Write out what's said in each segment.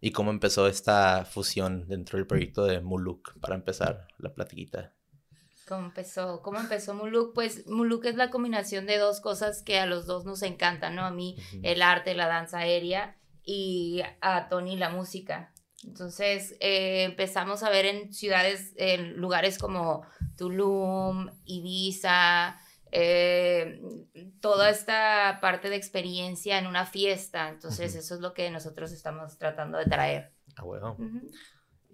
¿Y cómo empezó esta fusión dentro del proyecto de Muluk para empezar la platiquita? ¿Cómo empezó? ¿Cómo empezó Muluk? Pues Muluk es la combinación de dos cosas que a los dos nos encantan, ¿no? A mí el arte, la danza aérea y a Tony la música. Entonces eh, empezamos a ver en ciudades, en lugares como Tulum, Ibiza, eh, toda esta parte de experiencia en una fiesta. Entonces eso es lo que nosotros estamos tratando de traer. Ah, bueno.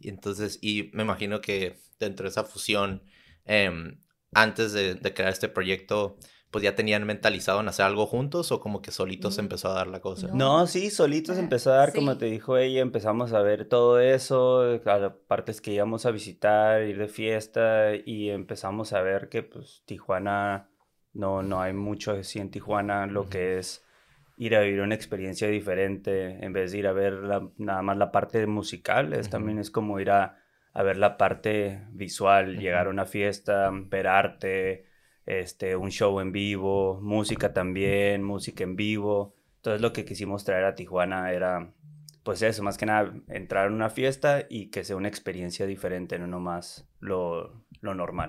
Y entonces, y me imagino que dentro de esa fusión, em, antes de, crear este proyecto, pues ya tenían mentalizado en hacer algo juntos o como que solitos mm, empezó a dar la cosa? No, sí, solitos empezó a dar, como te dijo ella, empezamos a ver todo eso, a partes que íbamos a visitar, ir de fiesta y empezamos a ver que pues Tijuana, no, no hay mucho así en Tijuana, lo que es ir a vivir una experiencia diferente, en vez de ir a ver nada más la parte musical, es, también es como ir a, a ver la parte visual, llegar a una fiesta, ver arte, este, un show en vivo, música también, música en vivo. Entonces lo que quisimos traer a Tijuana era, pues eso, más que nada, entrar en una fiesta y que sea una experiencia diferente, no nomás lo, lo normal.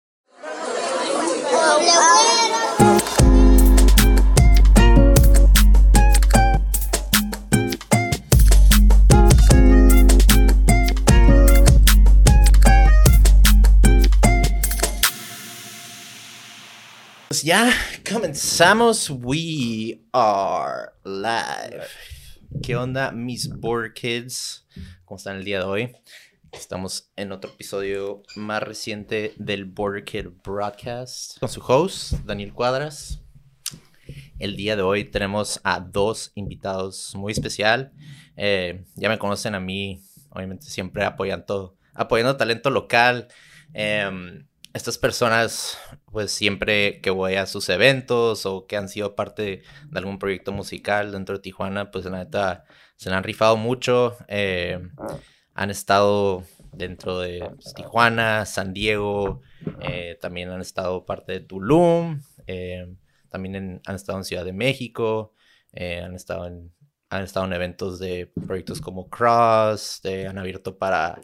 Ya comenzamos. We are live. ¿Qué onda, mis Board Kids? ¿Cómo están el día de hoy? Estamos en otro episodio más reciente del Border Kid Broadcast con su host, Daniel Cuadras. El día de hoy tenemos a dos invitados muy especial. Eh, ya me conocen a mí, obviamente siempre apoyando, apoyando talento local. Eh, estas personas, pues siempre que voy a sus eventos o que han sido parte de algún proyecto musical dentro de Tijuana, pues la neta se han rifado mucho. Eh, han estado dentro de pues, Tijuana, San Diego, eh, también han estado parte de Tulum, eh, también han estado en Ciudad de México, han, estado en, han estado en eventos de proyectos como Cross, han abierto para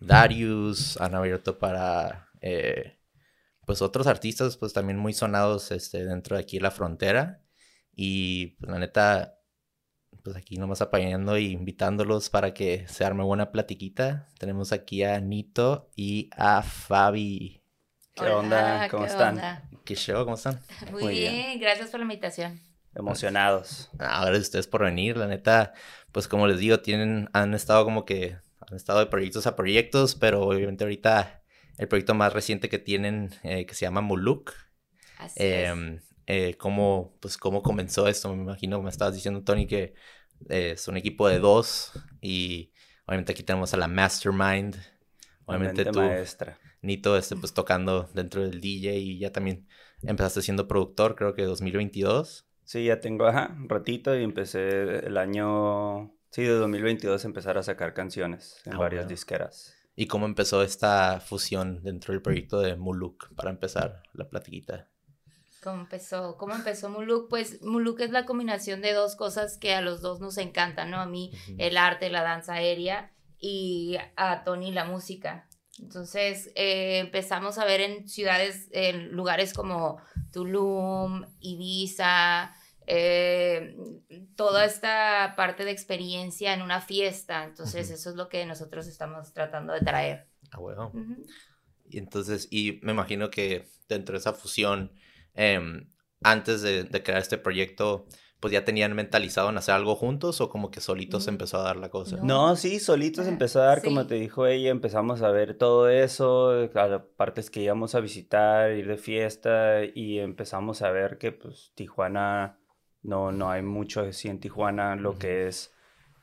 Darius, han abierto para eh, pues otros artistas pues también muy sonados este, dentro de aquí la frontera. Y pues, la neta, pues aquí nomás apañando y invitándolos para que se arme buena platiquita. Tenemos aquí a Nito y a Fabi. ¿Qué onda? ¿Cómo están? ¿Qué show? ¿Cómo están? Muy, bien. gracias por la invitación. Emocionados. Ahora ustedes por venir, la neta, pues como les digo, tienen, han estado como que, han estado de proyectos a proyectos, pero obviamente ahorita el proyecto más reciente que tienen, eh, que se llama Muluk. Así em, eh, ¿cómo, pues, ¿Cómo comenzó esto? Me imagino, me estabas diciendo, Tony, que eh, es un equipo de dos y obviamente aquí tenemos a la Mastermind. Obviamente tú, maestra. Nito, este, pues tocando dentro del DJ y ya también empezaste siendo productor, creo que 2022. Sí, ya tengo, ajá, un ratito y empecé el año, sí, de 2022 empezar a sacar canciones en ah, varias disqueras. ¿Y cómo empezó esta fusión dentro del proyecto de Muluk para empezar la platiquita? ¿Cómo empezó? ¿Cómo empezó Muluk? Pues Muluk es la combinación de dos cosas que a los dos nos encantan, ¿no? A mí el arte, la danza aérea y a Tony la música. Entonces eh, empezamos a ver en ciudades, en lugares como Tulum, Ibiza, eh, toda esta parte de experiencia en una fiesta. Entonces, eso es lo que nosotros estamos tratando de traer. Ah, bueno. Y entonces, y me imagino que dentro de esa fusión, em, antes de, crear este proyecto, pues ya tenían mentalizado en hacer algo juntos o como que solitos empezó a dar la cosa? No, sí, solitos empezó a dar, como te dijo ella, empezamos a ver todo eso, a partes que íbamos a visitar, ir de fiesta y empezamos a ver que pues Tijuana no, no hay mucho así en Tijuana, lo que es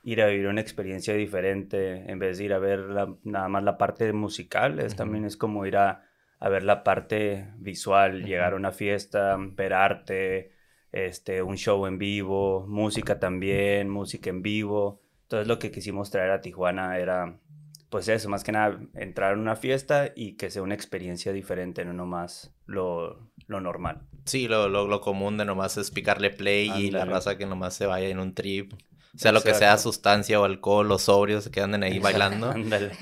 ir a vivir una experiencia diferente, en vez de ir a ver nada más la parte musical, es, también es como ir a, ver la parte visual, llegar a una fiesta, ver arte, este, un show en vivo, música también, música en vivo. Entonces lo que quisimos traer a Tijuana era, pues eso, más que nada, entrar en una fiesta y que sea una experiencia diferente, no nomás lo, lo normal. Sí, lo, lo, lo, común de nomás es picarle play y la raza que nomás se vaya en un trip. sea lo que sea sustancia o alcohol o sobrios que anden ahí bailando.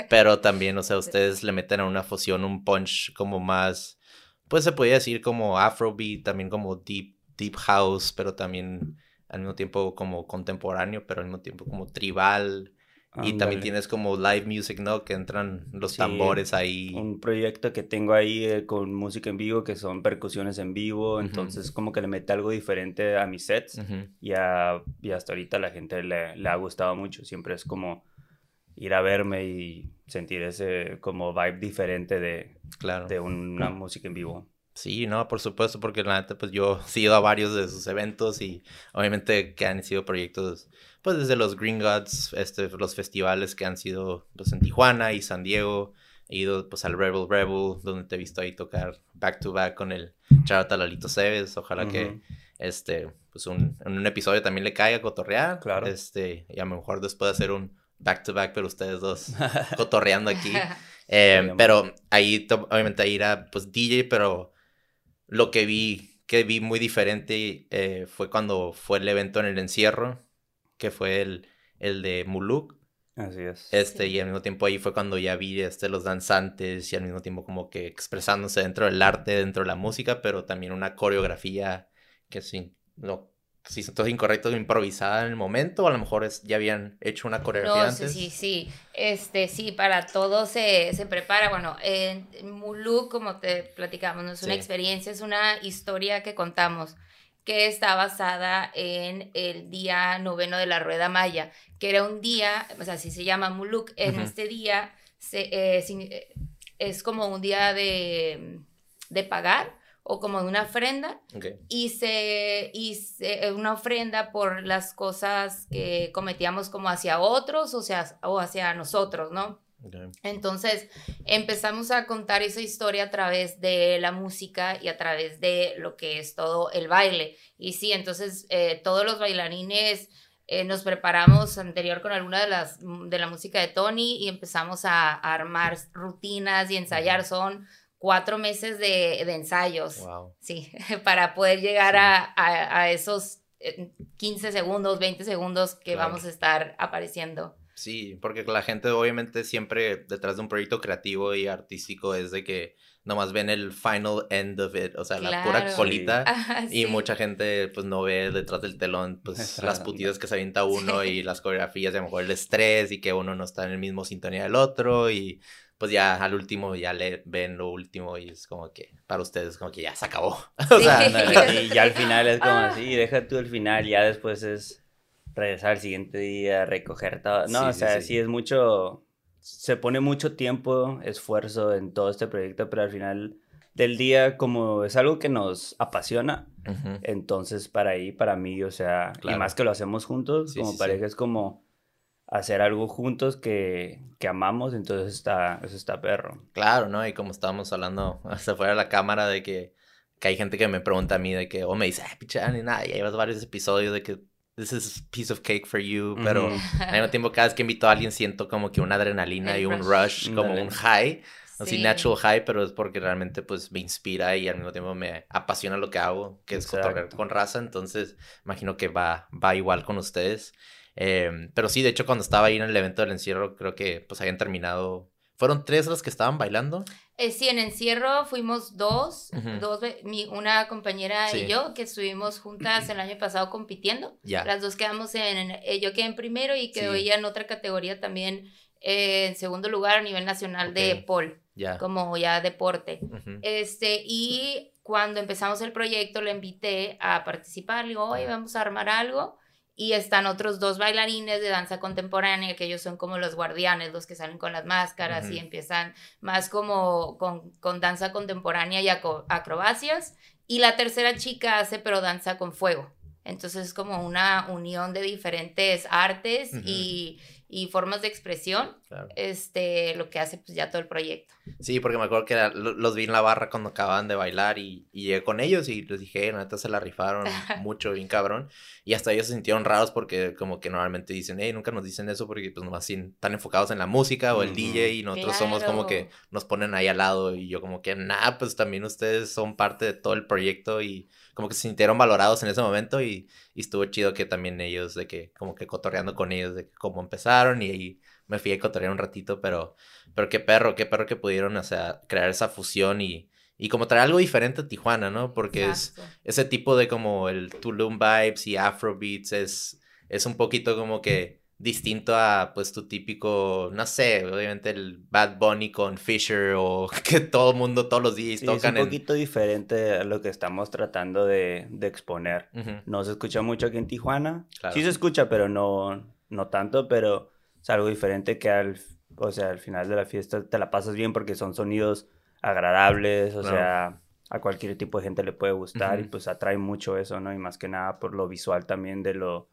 Pero también, o sea, ustedes le meten a una fusión un punch como más, pues se podría decir como afrobeat, también como deep, deep house, pero también al mismo tiempo como contemporáneo, pero al mismo tiempo como tribal. Y también tienes como live music, ¿no? Que entran los tambores ahí. Un proyecto que tengo ahí eh, con música en vivo, que son percusiones en vivo. Entonces, como que le mete algo diferente a mis sets. y, y, hasta ahorita la gente le, le, ha gustado mucho. Siempre es como ir a verme y sentir ese como vibe diferente de, claro. de una música en vivo. Sí, no, por supuesto, porque la neta, pues yo he ido a varios de sus eventos y obviamente que han sido proyectos, pues desde los Green Gods, este, los festivales que han sido pues en Tijuana y San Diego, he ido pues al Rebel Rebel, donde te he visto ahí tocar back to back con el Charata Lalito Cebes, ojalá que este, pues un, en un episodio también le caiga a cotorrear, claro. este, y a lo mejor después de hacer un back to back, pero ustedes dos cotorreando aquí. Eh, pero ahí, obviamente ahí era pues DJ, pero lo que vi, que vi muy diferente eh, fue cuando fue el evento en el encierro, que fue el, el de Muluk. Así es. Este, y al mismo tiempo ahí fue cuando ya vi este, los danzantes y al mismo tiempo como que expresándose dentro del arte, dentro de la música, pero también una coreografía que sí, lo si todo incorrecto, improvisada en el momento, o a lo mejor es, ya habían hecho una coreografía no, antes. Sí, sí, este, sí, para todo se, se prepara. Bueno, en Muluk, como te platicamos, no es una experiencia, es una historia que contamos que está basada en el día noveno de la Rueda Maya, que era un día, o sea, así se llama Muluk, en este día se, eh, eh, es como un día de, de pagar, o como una ofrenda y se y una ofrenda por las cosas que cometíamos como hacia otros o sea o hacia nosotros no entonces empezamos a contar esa historia a través de la música y a través de lo que es todo el baile. Y sí entonces eh, todos los bailarines eh, nos preparamos anterior con alguna de las de la música de Tony y empezamos a, a armar rutinas y ensayar son cuatro meses de, ensayos. Sí, para poder llegar a, esos 15 eh, segundos, 20 segundos que vamos a estar apareciendo. Sí, porque la gente obviamente siempre detrás de un proyecto creativo y artístico es de que nomás ven el final end of it, o sea, la pura colita. Y mucha gente pues no ve detrás del telón pues las putidas que se avienta uno y las coreografías, y a lo mejor el estrés y que uno no está en el mismo sintonía del otro y pues ya al último ya le ven lo último y es como que para ustedes como que ya se acabó. o sea, y ya al final es como así, deja tú el final, ya después es regresar al siguiente día, recoger todo. No, o sea, sí, es mucho, se pone mucho tiempo, esfuerzo en todo este proyecto, pero al final del día como es algo que nos apasiona, entonces para ahí, para mí, o sea, y más que lo hacemos juntos, como pareja es como hacer algo juntos que, que, amamos, entonces está, eso está perro. Claro, ¿no? Y como estábamos hablando hasta fuera de la cámara de que, que hay gente que me pregunta a mí de que, o me dice, ay, pichán, y nada, ya llevas varios episodios de que this is a piece of cake for you, pero al mismo tiempo cada vez que invito a alguien siento como que una adrenalina y un rush, como un high. Así natural high, pero es porque realmente pues me inspira y al mismo tiempo me apasiona lo que hago, que es cotorrear con raza, entonces imagino que va, va igual con ustedes. Em, pero sí, de hecho, cuando estaba ahí en el evento del encierro, creo que pues habían terminado. ¿Fueron tres las que estaban bailando? Eh, sí, en encierro fuimos dos, dos mi, una compañera y yo, que estuvimos juntas el año pasado compitiendo. Las dos quedamos en, eh, yo quedé en primero y quedó ella en otra categoría también eh, en segundo lugar a nivel nacional de pole, como ya deporte. Este, y cuando empezamos el proyecto le invité a participar, le digo, oye, vamos a armar algo y están otros dos bailarines de danza contemporánea, que ellos son como los guardianes, los que salen con las máscaras y empiezan más como con, con danza contemporánea y acrobacias. Y la tercera chica hace pero danza con fuego. Entonces es como una unión de diferentes artes y, y formas de expresión, este, lo que hace pues ya todo el proyecto. Sí, porque me acuerdo que los vi en la barra cuando acababan de bailar y, y llegué con ellos y les dije, neta se la rifaron mucho, bien cabrón. Y hasta ellos se sintieron raros porque como que normalmente dicen, hey, nunca nos dicen eso porque pues nomás están enfocados en la música o el DJ y nosotros somos como que nos ponen ahí al lado y yo como que, nah, pues también ustedes son parte de todo el proyecto y como que se sintieron valorados en ese momento y, y, estuvo chido que también ellos, de que como que cotorreando con ellos, de cómo empezaron y ahí me fui a cotorrear un ratito, pero, pero qué perro, qué perro que pudieron, o sea, crear esa fusión y, y como traer algo diferente a Tijuana, ¿no? Porque es ese tipo de como el Tulum vibes y Afrobeats es, es un poquito como que distinto a pues tu típico, no sé, obviamente el Bad Bunny con Fisher o que todo el mundo todos los días tocan. Es un poquito diferente a lo que estamos tratando de, de exponer. No se escucha mucho aquí en Tijuana. Sí se escucha, pero no, no tanto, pero es algo diferente que al, o sea, al final de la fiesta te la pasas bien porque son sonidos agradables, o sea, a cualquier tipo de gente le puede gustar y pues atrae mucho eso, ¿no? Y más que nada por lo visual también de lo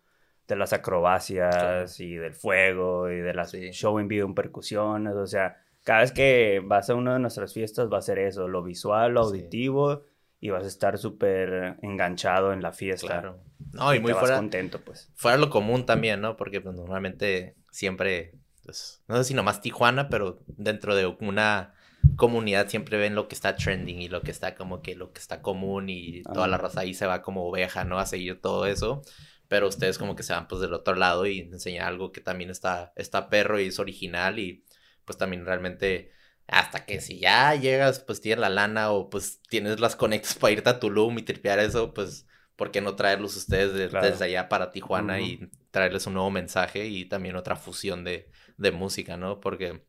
de las acrobacias y del fuego y de las show en vivo en percusiones, o sea, cada vez que vas a una de nuestras fiestas va a ser eso, lo visual, lo auditivo y vas a estar súper enganchado en la fiesta. Claro. No, y, muy fuera, contento, pues. Fuera lo común también, ¿no? Porque pues, normalmente siempre, pues, no sé si nomás Tijuana, pero dentro de una comunidad siempre ven lo que está trending y lo que está como que lo que está común y toda la raza ahí se va como oveja, ¿no? A seguir todo eso pero ustedes como que se van pues del otro lado y enseñan algo que también está, está perro y es original y pues también realmente hasta que si ya llegas pues tienes la lana o pues tienes las conectas para irte a Tulum y tripear eso pues ¿por qué no traerlos ustedes desde allá para Tijuana y traerles un nuevo mensaje y también otra fusión de, de música, ¿no? Porque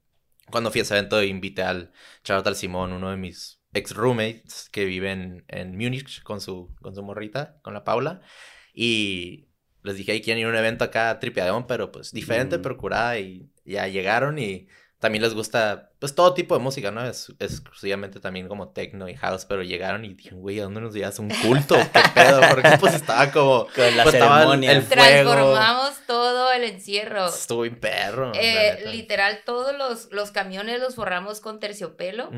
cuando fui a ese evento invité al Charlotte Simón, uno de mis ex roommates que vive en, en Múnich con su, con su morrita, con la Paula. Y les dije, hay quieren ir a un evento acá tripiadón, pero pues diferente, pero curada y ya llegaron y también les gusta pues todo tipo de música, ¿no? Es, exclusivamente también como techno y house, pero llegaron y dijeron, güey, ¿a dónde nos llevas un culto? ¿Qué pedo? Porque pues estaba como con la pues, ceremonia. El, fuego. Transformamos todo el encierro. Estuvo bien perro. Eh, literal, todos los, los camiones los forramos con terciopelo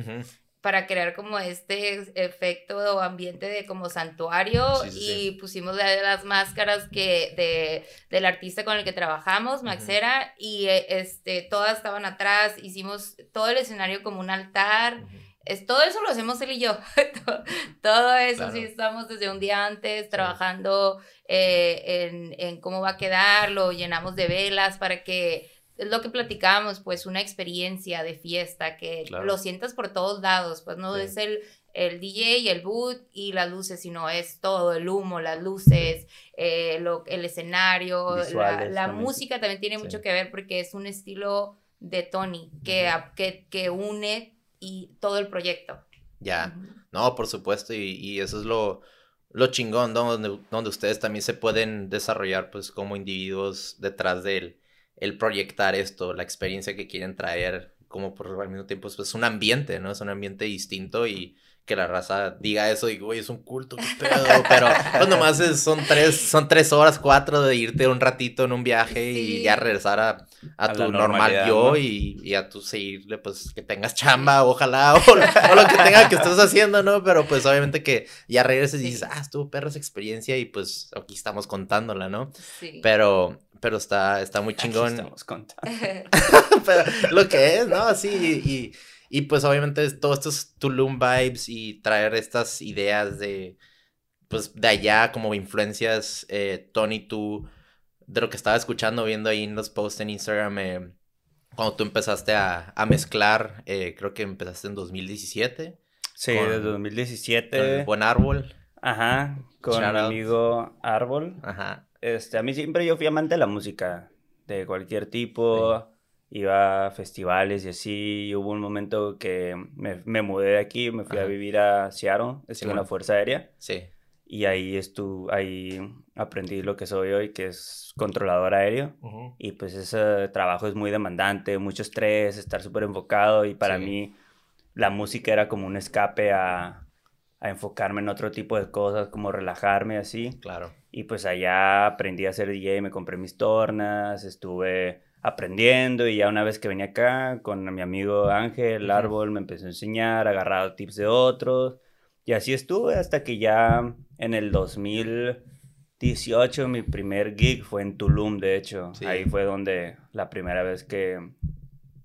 para crear como este efecto o ambiente de como santuario y pusimos las máscaras que de, del artista con el que trabajamos, Maxera, y eh, este, todas estaban atrás, hicimos todo el escenario como un altar. Es, todo eso lo hacemos él y yo. todo eso sí estamos desde un día antes trabajando eh, en, en cómo va a quedar, lo llenamos de velas para que es lo que platicábamos, pues una experiencia de fiesta que lo sientas por todos lados, pues no es el, el DJ y el boot y las luces, sino es todo, el humo, las luces, eh, lo, el escenario, la, música también tiene mucho que ver porque es un estilo de Tony que, que, que, une y todo el proyecto. Ya, no, por supuesto, y, y, eso es lo, lo chingón, donde, donde ustedes también se pueden desarrollar pues como individuos detrás de él el proyectar esto, la experiencia que quieren traer, como por al mismo tiempo es un ambiente, ¿no? Es un ambiente distinto y que la raza diga eso y, güey, es un culto, qué pedo, pero pues nomás son tres, son tres horas, cuatro de irte un ratito en un viaje y ya regresar a, a, tu normal yo y, y, a tu seguirle, pues, que tengas chamba, ojalá, o, lo que tenga que estés haciendo, ¿no? Pero pues obviamente que ya regreses y dices, ah, estuvo perra esa experiencia y pues aquí estamos contándola, ¿no? Sí. Pero pero está, está muy chingón. estamos contando. pero lo que es, ¿no? Sí, y, y pues obviamente todos estos Tulum vibes y traer estas ideas de, pues de allá como influencias, eh, Tony, tú, de lo que estaba escuchando, viendo ahí en los posts en Instagram, eh, cuando tú empezaste a, a mezclar, eh, creo que empezaste en 2017. Sí, desde 2017. Buen Árbol. Ajá, con mi amigo Árbol. Ajá. Este, a mí siempre yo fui amante de la música, de cualquier tipo. Iba a festivales y así. Y hubo un momento que me, me mudé de aquí, me fui a vivir a Seattle, estuve en la Fuerza Aérea. Sí. Y ahí estuve, ahí aprendí lo que soy hoy, que es controlador aéreo. Y pues ese trabajo es muy demandante, mucho estrés, estar súper enfocado. Y para mí la música era como un escape a, a enfocarme en otro tipo de cosas, como relajarme así. Claro. Y pues allá aprendí a ser DJ, me compré mis tornas, estuve aprendiendo y ya una vez que venía acá con mi amigo Ángel, el árbol, me empezó a enseñar, agarrado tips de otros y así estuve hasta que ya en el 2018 mi primer gig fue en Tulum, de hecho. Sí. Ahí fue donde la primera vez que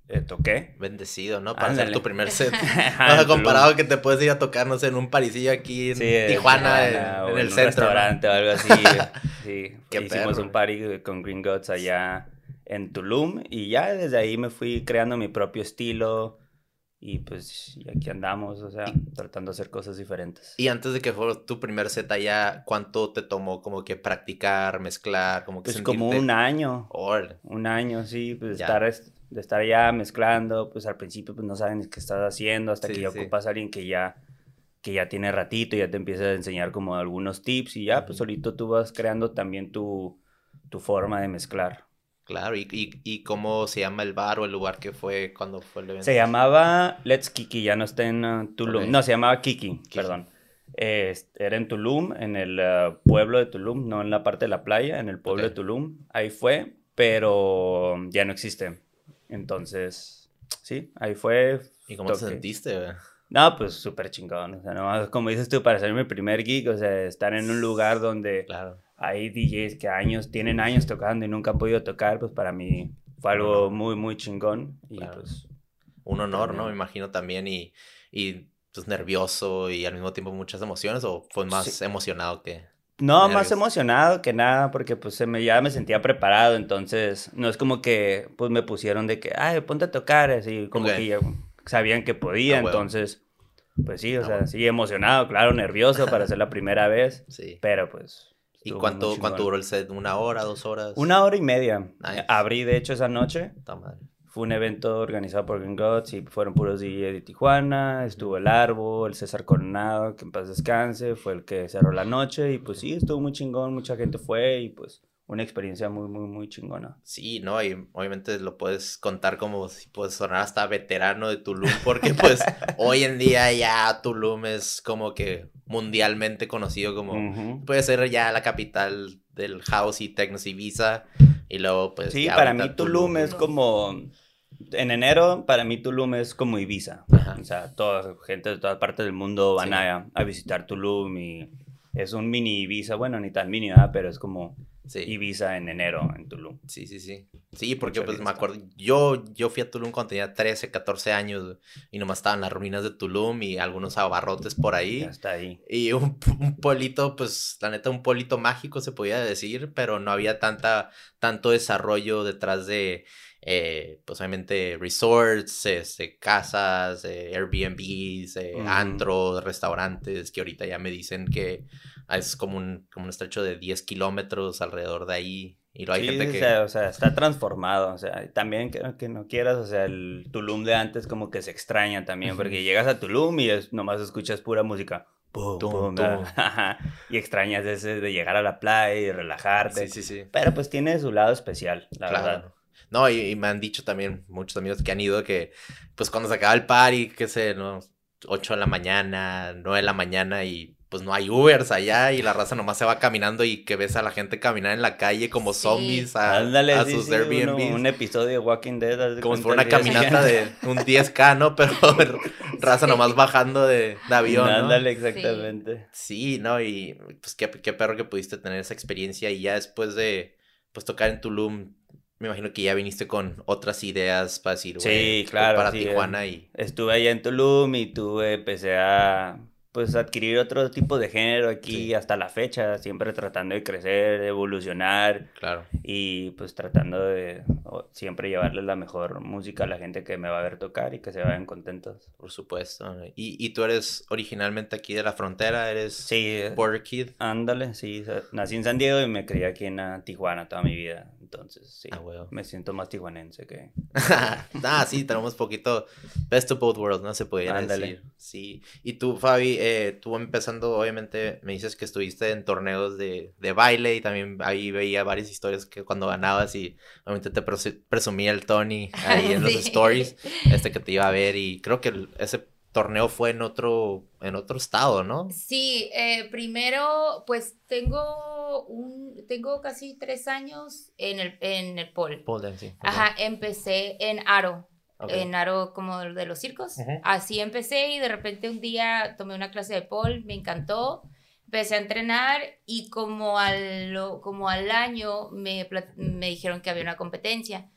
eh, toqué. Bendecido, ¿no? Para Ándale. hacer tu primer set. Ajá, O sea, en Tulum. comparado que te puedes ir a tocar, no sé, en un parisillo aquí en Sí, Tijuana, en- o en, el un centro. ¿no? restaurante o algo así. sí, Qué hicimos perro. un party con Green Gods allá en Tulum y ya desde ahí me fui creando mi propio estilo y pues y aquí andamos, o sea, tratando de hacer cosas diferentes. Y antes de que fuera tu primer set allá, ¿cuánto te tomó como que practicar, mezclar, como que Pues como sentirte- un año, un año, sí, pues Ya. estar, es- de estar allá mezclando, pues al principio pues no saben qué estás haciendo hasta Sí, que ya sí. ocupas a alguien que ya que ya tiene ratito, ya te empieza a enseñar como algunos tips y ya pues Ujú. solito tú vas creando también tu, tu forma de mezclar. Claro, ¿Y, y, y cómo se llama el bar o el lugar que fue cuando fue el evento? Se llamaba Let's Kiki, ya no está en uh, Tulum. No, se llamaba Kiki, perdón. Eh, era en Tulum, en el uh, pueblo de Tulum, no en la parte de la playa, en el pueblo de Tulum. Ahí fue, pero ya no existe. Entonces, sí, ahí fue. ¿Y cómo te sentiste? No, pues súper chingón. O sea, nomás como dices tú, para ser mi primer gig, o sea, estar en un lugar donde Claro. Hay DJs que años, tienen años tocando y nunca han podido tocar, pues para mí fue algo muy, muy chingón. Y Claro. pues Un honor, ¿no? También. Me imagino también y, y pues nervioso y al mismo tiempo muchas emociones o fue más Sí. emocionado que... No, más emocionado que nada, porque pues se me, ya me sentía preparado, entonces no es como que pues me pusieron de que, ay, ponte a tocar, así como Ok. que ya sabían que podía, Ah, huevo. entonces, pues sí, o Ah, sea, huevo. sí, emocionado, claro, nervioso para ser la primera vez, Sí. pero pues... ¿Y cuánto, cuánto duró el set? ¿Una hora, dos horas? Una hora y media. Nice. Abrí, de hecho, esa noche. Madre. Fue un evento organizado por Green Gods y fueron puros DJ de Tijuana. Estuvo el Árbol, el César Coronado, que en paz descanse, fue el que cerró la noche. Y pues sí, estuvo muy chingón, mucha gente fue y pues una experiencia muy, muy, muy chingona. Sí, ¿no? Y obviamente lo puedes contar como si puedes sonar hasta veterano de Tulum, porque pues hoy en día ya Tulum es como que mundialmente conocido como... Puede ser ya la capital del house y techno y visa. Y luego pues... Sí, para mí Tulum es como... En enero, para mí Tulum es como Ibiza. Ajá. O sea, toda gente de todas partes del mundo van Sí. a, a visitar Tulum y es un mini Ibiza. Bueno, ni tan mini, ¿verdad? pero es como Sí. Ibiza en enero en Tulum. Sí, sí, sí. Sí, porque pues me acuerdo, yo, yo fui a Tulum cuando tenía 13, 14 años y nomás estaban las ruinas de Tulum y algunos abarrotes por ahí. Ya está ahí. Y un, un pueblito, pues la neta, un pueblito mágico se podía decir, pero no había tanta, tanto desarrollo detrás de, eh, pues obviamente, resorts, este, casas, eh, Airbnbs, eh, antros, restaurantes, que ahorita ya me dicen que es como un, como un estrecho de 10 kilómetros alrededor de ahí. Y luego hay Sí, gente o que... sea, o sea, está transformado, o sea, también que, que no quieras, o sea, el Tulum de antes como que se extraña también, porque llegas a Tulum y es, nomás escuchas pura música, pum, pum, y extrañas ese de llegar a la playa y relajarte, Sí, sí, sí. pero pues tiene su lado especial, la Claro. verdad. No, y, y me han dicho también muchos amigos que han ido que, pues cuando se acaba el party, qué sé, ¿no? 8 de la mañana, 9 de la mañana y pues no hay Ubers allá y la raza nomás se va caminando y que ves a la gente caminar en la calle como Sí. zombies a, Ándale, a sí, sus sí, Airbnbs. uno- un episodio de Walking Dead. como si fuera una caminata de un 10K, ¿no? Pero raza nomás bajando de, de avión, ¿no? Ándale, exactamente. Sí, ¿no? Y pues qué, qué perro que pudiste tener esa experiencia y ya después de pues tocar en Tulum, me imagino que ya viniste con otras ideas para decir, Sí, claro, para sí, Tijuana y Estuve allá en Tulum y tuve, empecé a pues adquirir otro tipo de género aquí Sí. hasta la fecha, siempre tratando de crecer, de evolucionar claro, y pues tratando de siempre llevarles la mejor música a la gente que me va a ver tocar y que se vayan contentos. por supuesto. Y, y tú eres originalmente aquí de la frontera, eres Sí, Border Kid. ándale, sí, nací en San Diego y me crié aquí en ah, Tijuana toda mi vida, entonces sí, Ah, me siento más tijuanense que... ah, sí, tenemos poquito best of both worlds, ¿no? Se podría decir. Sí. Y tú, Fabi, eh, tú empezando, obviamente, me dices que estuviste en torneos de, de baile y también ahí veía varias historias que cuando ganabas y obviamente te presu- presumía el Tony ahí en los Sí. stories, este que te iba a ver y creo que el- ese torneo fue en otro, en otro estado, ¿no? Sí, eh, primero, pues tengo un, tengo casi tres años en el, en el pole. Pole dancing. Ajá, empecé en Aro, en Aro como de los circos. Así empecé y de repente un día tomé una clase de pole, me encantó. Empecé a entrenar y como al, como al año me, me dijeron que había una competencia.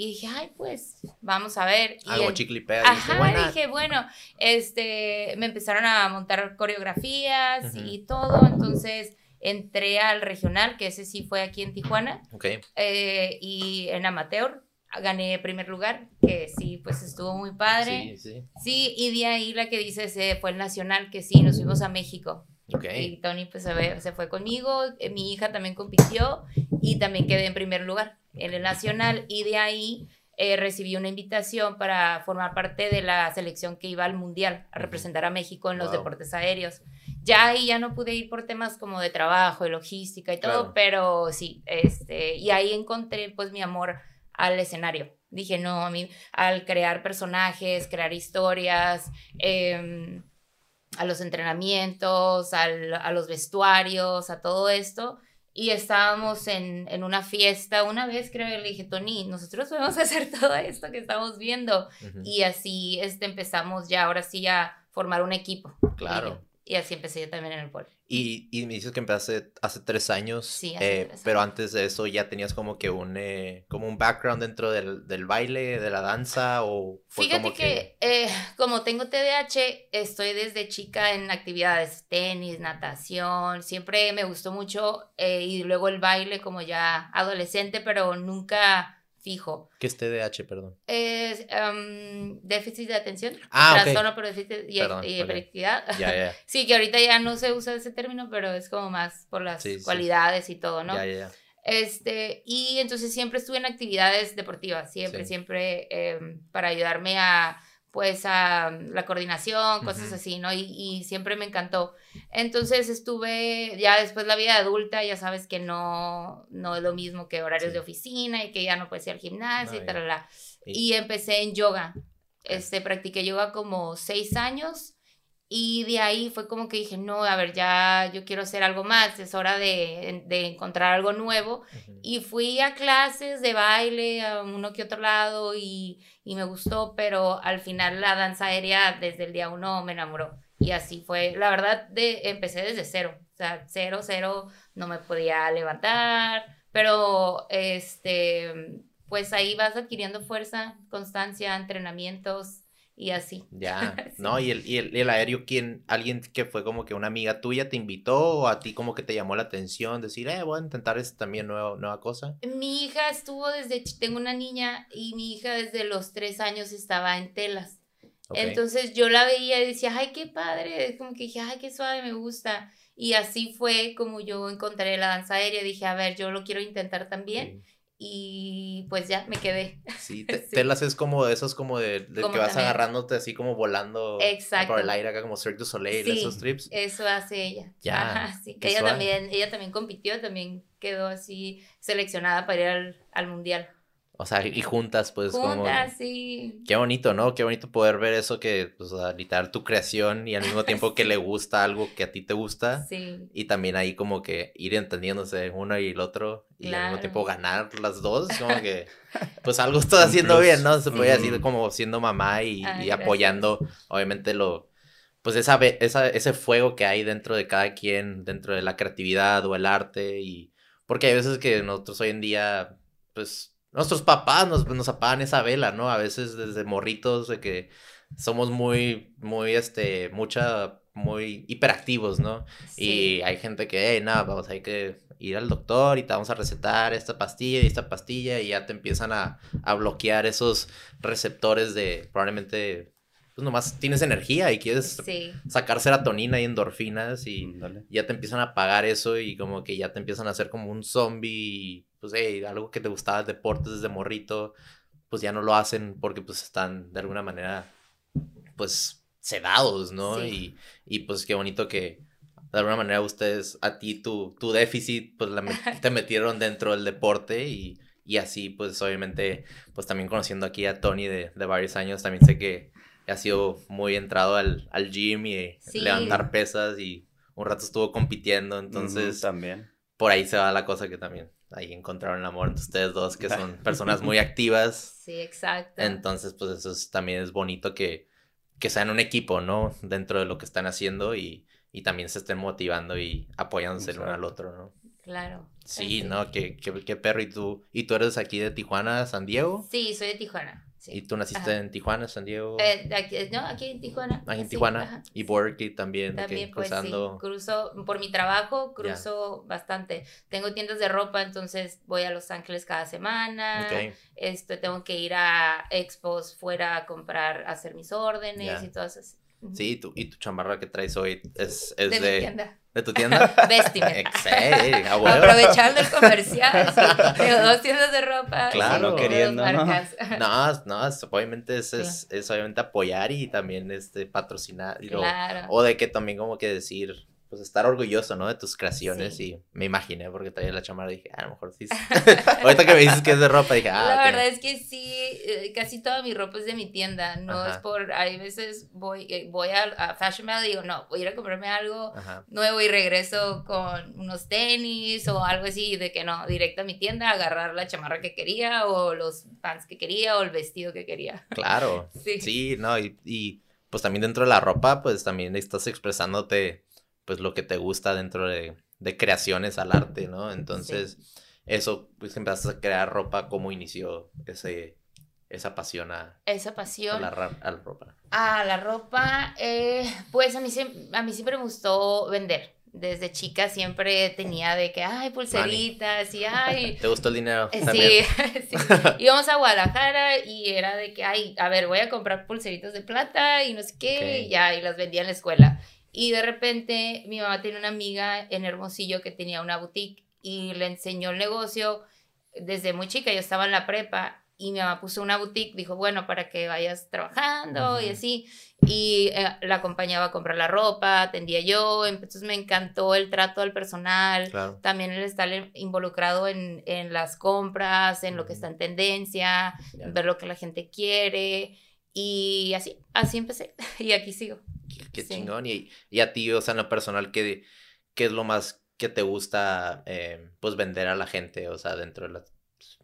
Y dije, ay, pues, vamos a ver. Algo chiclipea. Ajá, dije, bueno, este, me empezaron a montar coreografías y todo, entonces entré al regional, que ese sí fue aquí en Tijuana. Ok. Eh, y en amateur gané primer lugar, que sí, pues estuvo muy padre. Sí, sí. Sí, y de ahí la que dice fue el nacional, que sí, nos fuimos a México. Okay. Y Tony pues se, se fue conmigo, eh, mi hija también compitió y también quedé en primer lugar en el nacional y de ahí eh, recibí una invitación para formar parte de la selección que iba al mundial a representar a México en los deportes aéreos. Ya ahí ya no pude ir por temas como de trabajo, de logística y todo, pero sí, este, y ahí encontré pues mi amor al escenario. Dije, no, a mí, al crear personajes, crear historias, eh, a los entrenamientos, al, a los vestuarios, a todo esto. Y estábamos en, en, una fiesta una vez, creo que le dije, Tony, nosotros podemos hacer todo esto que estamos viendo. Y así este, empezamos ya, ahora sí, a formar un equipo. Claro. Y así empecé yo también en el pole. Y, y me dices que empezaste hace tres años. Sí, hace eh, tres Pero antes de eso ya tenías como que un, eh, como un background dentro del, del, baile, de la danza o... Fíjate que, eh, como tengo TDAH, estoy desde chica en actividades, tenis, natación, siempre me gustó mucho eh, y luego el baile como ya adolescente, pero nunca fijo. ¿Qué es TDAH, perdón? Es um, déficit de atención. Ah, Trastorno por déficit y, Perdón, y hiperactividad. Sí, que ahorita ya no se usa ese término, pero es como más por las Sí, sí. cualidades y todo, ¿no? Ya, ya, ya. Este, y entonces siempre estuve en actividades deportivas, siempre, Sí. siempre em, para ayudarme a, pues, a la coordinación, cosas así, ¿no? Y, y siempre me encantó. Entonces estuve, ya después la vida adulta, ya sabes que no, no es lo mismo que horarios Sí. de oficina y que ya no puedes ir al gimnasio No, y tal, Y- Y empecé en yoga. Este, practiqué yoga como seis años y de ahí fue como que dije, no, a ver, ya yo quiero hacer algo más, es hora de, de encontrar algo nuevo. Ujú. Y fui a clases de baile a uno que otro lado y, y me gustó, pero al final la danza aérea desde el día uno me enamoró. Y así fue, la verdad, de, empecé desde cero, o sea, cero, cero, no me podía levantar, pero este, pues ahí vas adquiriendo fuerza, constancia, entrenamientos y así. Ya, Sí. ¿no? Y el, y el, el aéreo, ¿quién, alguien que fue como que una amiga tuya te invitó o a ti como que te llamó la atención, decir, eh, voy a intentar esta también nueva, nueva cosa? Mi hija estuvo desde, tengo una niña y mi hija desde los tres años estaba en telas. Entonces yo la veía y decía, ay, qué padre, como que dije, ay, qué suave, me gusta. Y así fue como yo encontré la danza aérea, dije, a ver, yo lo quiero intentar también. Y pues ya me quedé. Sí, te- Sí. telas es como de esos como de, de Como que vas también. agarrándote así como volando Exacto. por el aire acá como Cirque du Soleil, Sí. esos trips. Eso hace ella. Ya, Ajá, sí. qué Ella suave. también, ella también compitió, también quedó así seleccionada para ir al, al mundial. O sea, y juntas pues como... Juntas, sí. Qué bonito, ¿no? Qué bonito poder ver eso que, pues, literal tu creación y al mismo tiempo que le gusta algo que a ti te gusta. Sí. Y también ahí como que ir entendiéndose uno y el otro y al mismo tiempo ganar las dos, como que pues algo estás haciendo bien, ¿no? Se puede Sí. decir como siendo mamá y, Ay, y gracias. apoyando obviamente lo, pues esa, ve- esa, ese fuego que hay dentro de cada quien, dentro de la creatividad o el arte y porque hay veces que nosotros hoy en día, pues nuestros papás nos, nos apagan esa vela, ¿no? A veces desde morritos de que somos muy, muy, este, mucha, muy hiperactivos, ¿no? sí. Y hay gente que, hey, nada, vamos, hay que ir al doctor y te vamos a recetar esta pastilla y esta pastilla y ya te empiezan a, a bloquear esos receptores de probablemente, pues nomás tienes energía y quieres Sí. sacar serotonina y endorfinas y Ándale. ya te empiezan a apagar eso y como que ya te empiezan a hacer como un zombie pues hey, algo que te gustaba deportes desde morrito, pues ya no lo hacen porque pues están de alguna manera pues sedados, ¿no? Sí. Y, y pues qué bonito que de alguna manera ustedes, a ti tu, tu déficit, pues la met- te metieron dentro del deporte y, y así pues obviamente pues también conociendo aquí a Tony de, de varios años, también sé que ha sido muy entrado al, al gym y levantar pesas y un rato estuvo compitiendo, entonces también. Por ahí se va la cosa que también ahí encontraron el amor entre ustedes dos, que son personas muy activas. Sí, exacto. Entonces, pues eso también es bonito que, que sean un equipo, ¿no? Dentro de lo que están haciendo y, y también se estén motivando y apoyándose el uno al otro, ¿no? Claro. Sí, ¿no? Qué, qué, qué perro. ¿Y tú, ¿Y tú eres aquí de Tijuana, San Diego? Sí, soy de Tijuana. ¿Y tú naciste en Tijuana, San Diego? Eh, aquí, no, aquí en Tijuana. Aquí en Tijuana. y Berkeley también. También, pues sí. Cruzo, por mi trabajo, cruzo bastante. Tengo tiendas de ropa, entonces voy a Los Ángeles cada semana. Esto, tengo que ir a expos fuera a comprar, a hacer mis órdenes y Sí, tú, y tu chamarra que traes hoy es, es de... de... Mi tienda. ¿De tu tienda? Vestimenta. Aprovechando el comercial. Tengo dos tiendas de ropa. Claro, queriendo. ¿no? no, no, obviamente es, es, es, obviamente apoyar y también este patrocinar. Claro. o de que también como que decir, pues estar orgulloso, ¿no? De tus creaciones y me imaginé porque traía la chamarra y dije, ah, a lo mejor sí. Ahorita que me dices que es de ropa, dije, ah, La verdad es que sí, eh, casi toda mi ropa es de mi tienda, no es por, hay veces voy, eh, voy a, Fashion Mall y digo, no, voy a ir a comprarme algo nuevo y regreso con unos tenis o algo así, de que no, directo a mi tienda, agarrar la chamarra que quería o los pants que quería o el vestido que quería. Claro, sí, sí no, y, y pues también dentro de la ropa, pues también estás expresándote pues lo que te gusta dentro de, de creaciones al arte, ¿no? Entonces, eso, pues empezaste a crear ropa, ¿cómo inició ese, esa pasión a, esa pasión a, la, ropa? A la ropa, eh, pues a mí, a mí siempre me gustó vender. Desde chica siempre tenía de que, ay, pulseritas y ay. ¿Te gustó el dinero? Eh, sí, sí. Íbamos a Guadalajara y era de que, ay, a ver, voy a comprar pulseritas de plata y no sé qué, y ya, y las vendía en la escuela. Y de repente mi mamá tiene una amiga en Hermosillo que tenía una boutique y le enseñó el negocio desde muy chica. Yo estaba en la prepa y mi mamá puso una boutique, dijo, bueno, para que vayas trabajando y así. Y eh, la acompañaba a comprar la ropa, atendía yo. Entonces me encantó el trato al personal. También el estar involucrado en, en las compras, en lo que está en tendencia, ver lo que la gente quiere. Y así, así empecé. y aquí sigo qué chingón. Y, y, a ti, o sea, en lo personal, ¿qué, qué es lo más que te gusta, eh, pues, vender a la gente? O sea, dentro de las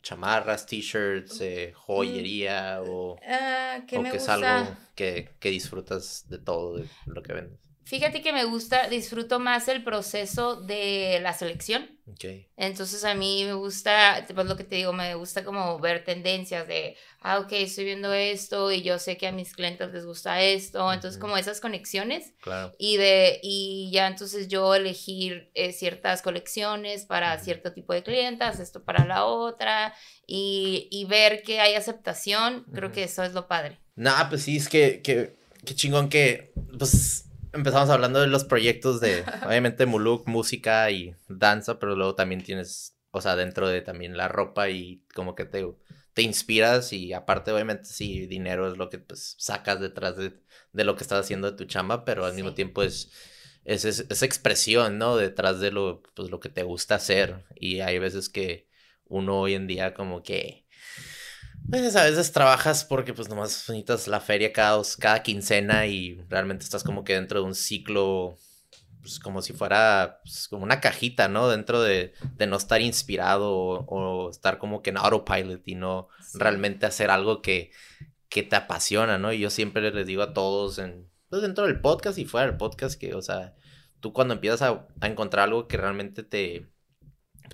chamarras, t-shirts, eh, mm, joyería o, ah, o que es algo que, que disfrutas de todo de lo que vendes. Fíjate que me gusta, disfruto más el proceso de la selección. Okay. Entonces a mí me gusta, pues lo que te digo, me gusta como ver tendencias de, ah, ok, estoy viendo esto y yo sé que a mis clientes les gusta esto. Entonces como esas conexiones. Claro. Y, de, y ya entonces yo elegir eh, ciertas colecciones para cierto tipo de clientas, esto para la otra, y, y ver que hay aceptación. Creo que eso es lo padre. Nah, pues sí, es que, que, que chingón que, pues empezamos hablando de los proyectos de, obviamente, Muluk, música y danza, pero luego también tienes, o sea, dentro de también la ropa y como que te, te inspiras y aparte, obviamente, sí, dinero es lo que pues sacas detrás de, de lo que estás haciendo de tu chamba, pero al mismo tiempo es, es, esa expresión, ¿no? Detrás de lo, pues, lo que te gusta hacer y hay veces que uno hoy en día como que pues a veces trabajas porque pues nomás necesitas la feria cada, cada quincena y realmente estás como que dentro de un ciclo, pues como si fuera pues, como una cajita, ¿no? Dentro de, de no estar inspirado o, estar como que en autopilot y no realmente hacer algo que, que te apasiona, ¿no? Y yo siempre les digo a todos en, pues dentro del podcast y fuera del podcast que, o sea, tú cuando empiezas a, a encontrar algo que realmente te,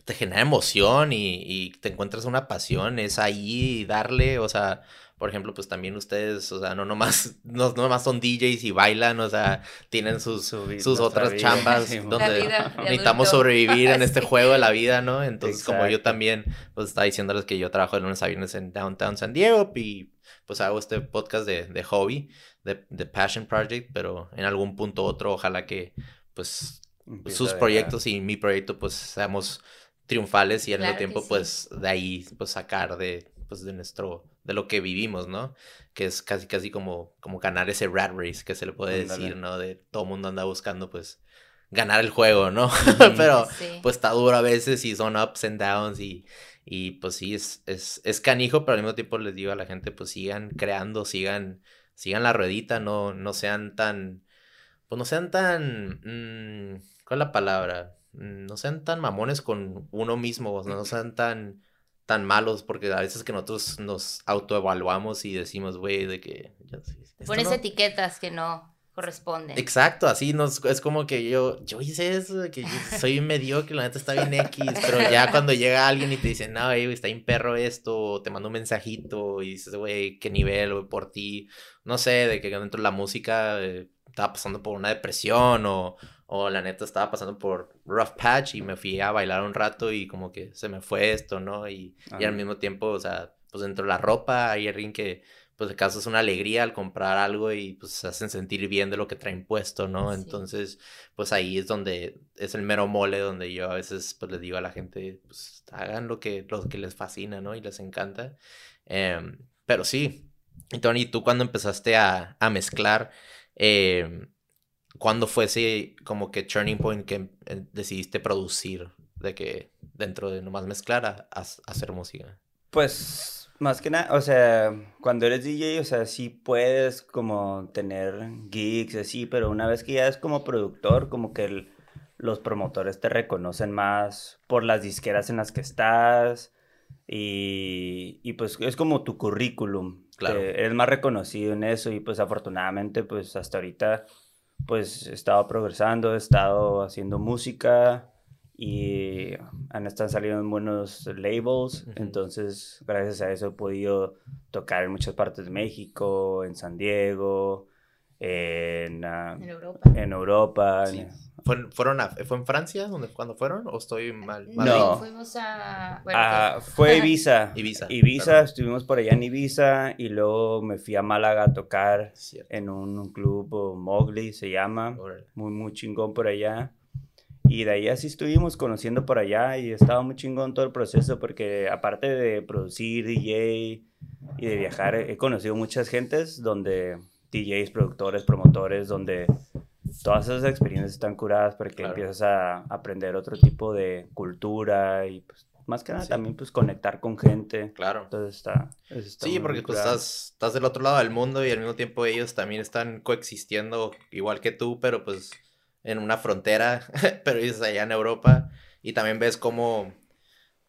te genera emoción y, te encuentras una pasión, es ahí darle, o sea, por ejemplo, pues también ustedes, o sea, no nomás, no, nomás son DJs y bailan, o sea, tienen sus, sus otras chambas donde necesitamos sobrevivir en este juego de la vida, ¿no? Entonces, como yo también, pues estaba diciéndoles que yo trabajo de lunes a viernes en Downtown San Diego y pues hago este podcast de, de hobby, de, de Passion Project, pero en algún punto u otro, ojalá que, pues, sus proyectos y mi proyecto, pues, seamos triunfales y al mismo tiempo, pues, de ahí, pues, sacar de, pues, de nuestro, de lo que vivimos, ¿no? Que es casi, casi como, como ganar ese rat race, que se le puede decir, ¿no? De todo mundo anda buscando, pues, ganar el juego, ¿no? Pero, pues, está duro a veces y son ups and downs y, y pues, sí, es, es, es canijo, pero al mismo tiempo les digo a la gente, pues, sigan creando, sigan sigan la ruedita, no, no sean tan, pues no sean tan, mm, ¿cuál es la palabra? No sean tan mamones con uno mismo, no sean tan, tan malos, porque a veces que nosotros nos autoevaluamos y decimos, güey, de que... Pones etiquetas que no corresponden. Exacto, así nos, es como que yo, yo hice eso, que soy mediocre, la neta está bien X, pero ya cuando llega alguien y te dice, no, güey, está bien perro esto, te mando un mensajito y dices, güey, qué nivel, güey, por ti, no sé, de que dentro de la música eh, estaba pasando por una depresión o, o la neta estaba pasando por rough patch y me fui a bailar un rato y como que se me fue esto, ¿no? Y, y al mismo tiempo, o sea, pues dentro de la ropa hay alguien que pues de caso es una alegría al comprar algo y pues se hacen sentir bien de lo que traen puesto, ¿no? Entonces, pues ahí es donde es el mero mole donde yo a veces pues les digo a la gente, pues hagan lo que, lo que les fascina, ¿no? Y les encanta. Em, pero sí, y Tony, tú cuando empezaste a, a mezclar, eh, ¿cuándo fue ese como que turning point que eh, decidiste producir? De que dentro de nomás mezclar a hacer música. Pues más que nada, o sea, cuando eres DJ, o sea, sí puedes como tener gigs, así, pero una vez que ya es como productor, como que los promotores te reconocen más por las disqueras en las que estás y, y pues es como tu currículum. Claro. eres más reconocido en eso y pues afortunadamente pues hasta ahorita pues he estado progresando, he estado haciendo música, y han estado saliendo buenos labels, entonces gracias a eso he podido tocar en muchas partes de México, en San Diego, en, ah, Europa. En Europa fueron ¿Fue en Francia donde, cuando fueron o estoy mal? No, fuimos a... Ah, fue Ibiza. Ibiza. Ibiza, estuvimos por allá en Ibiza y luego me fui a Málaga a tocar en un, club, Mowgli se llama, muy, muy chingón por allá. Y de ahí así estuvimos conociendo por allá y estaba muy chingón todo el proceso porque aparte de producir DJ y de viajar, he conocido muchas gentes donde DJs, productores, promotores, donde todas esas experiencias están curadas porque empiezas a aprender otro tipo de cultura y pues más que nada también pues conectar con gente. Claro. Entonces está... sí, porque tú estás, estás del otro lado del mundo y al mismo tiempo ellos también están coexistiendo igual que tú, pero pues en una frontera, pero dices allá en Europa, y también ves cómo,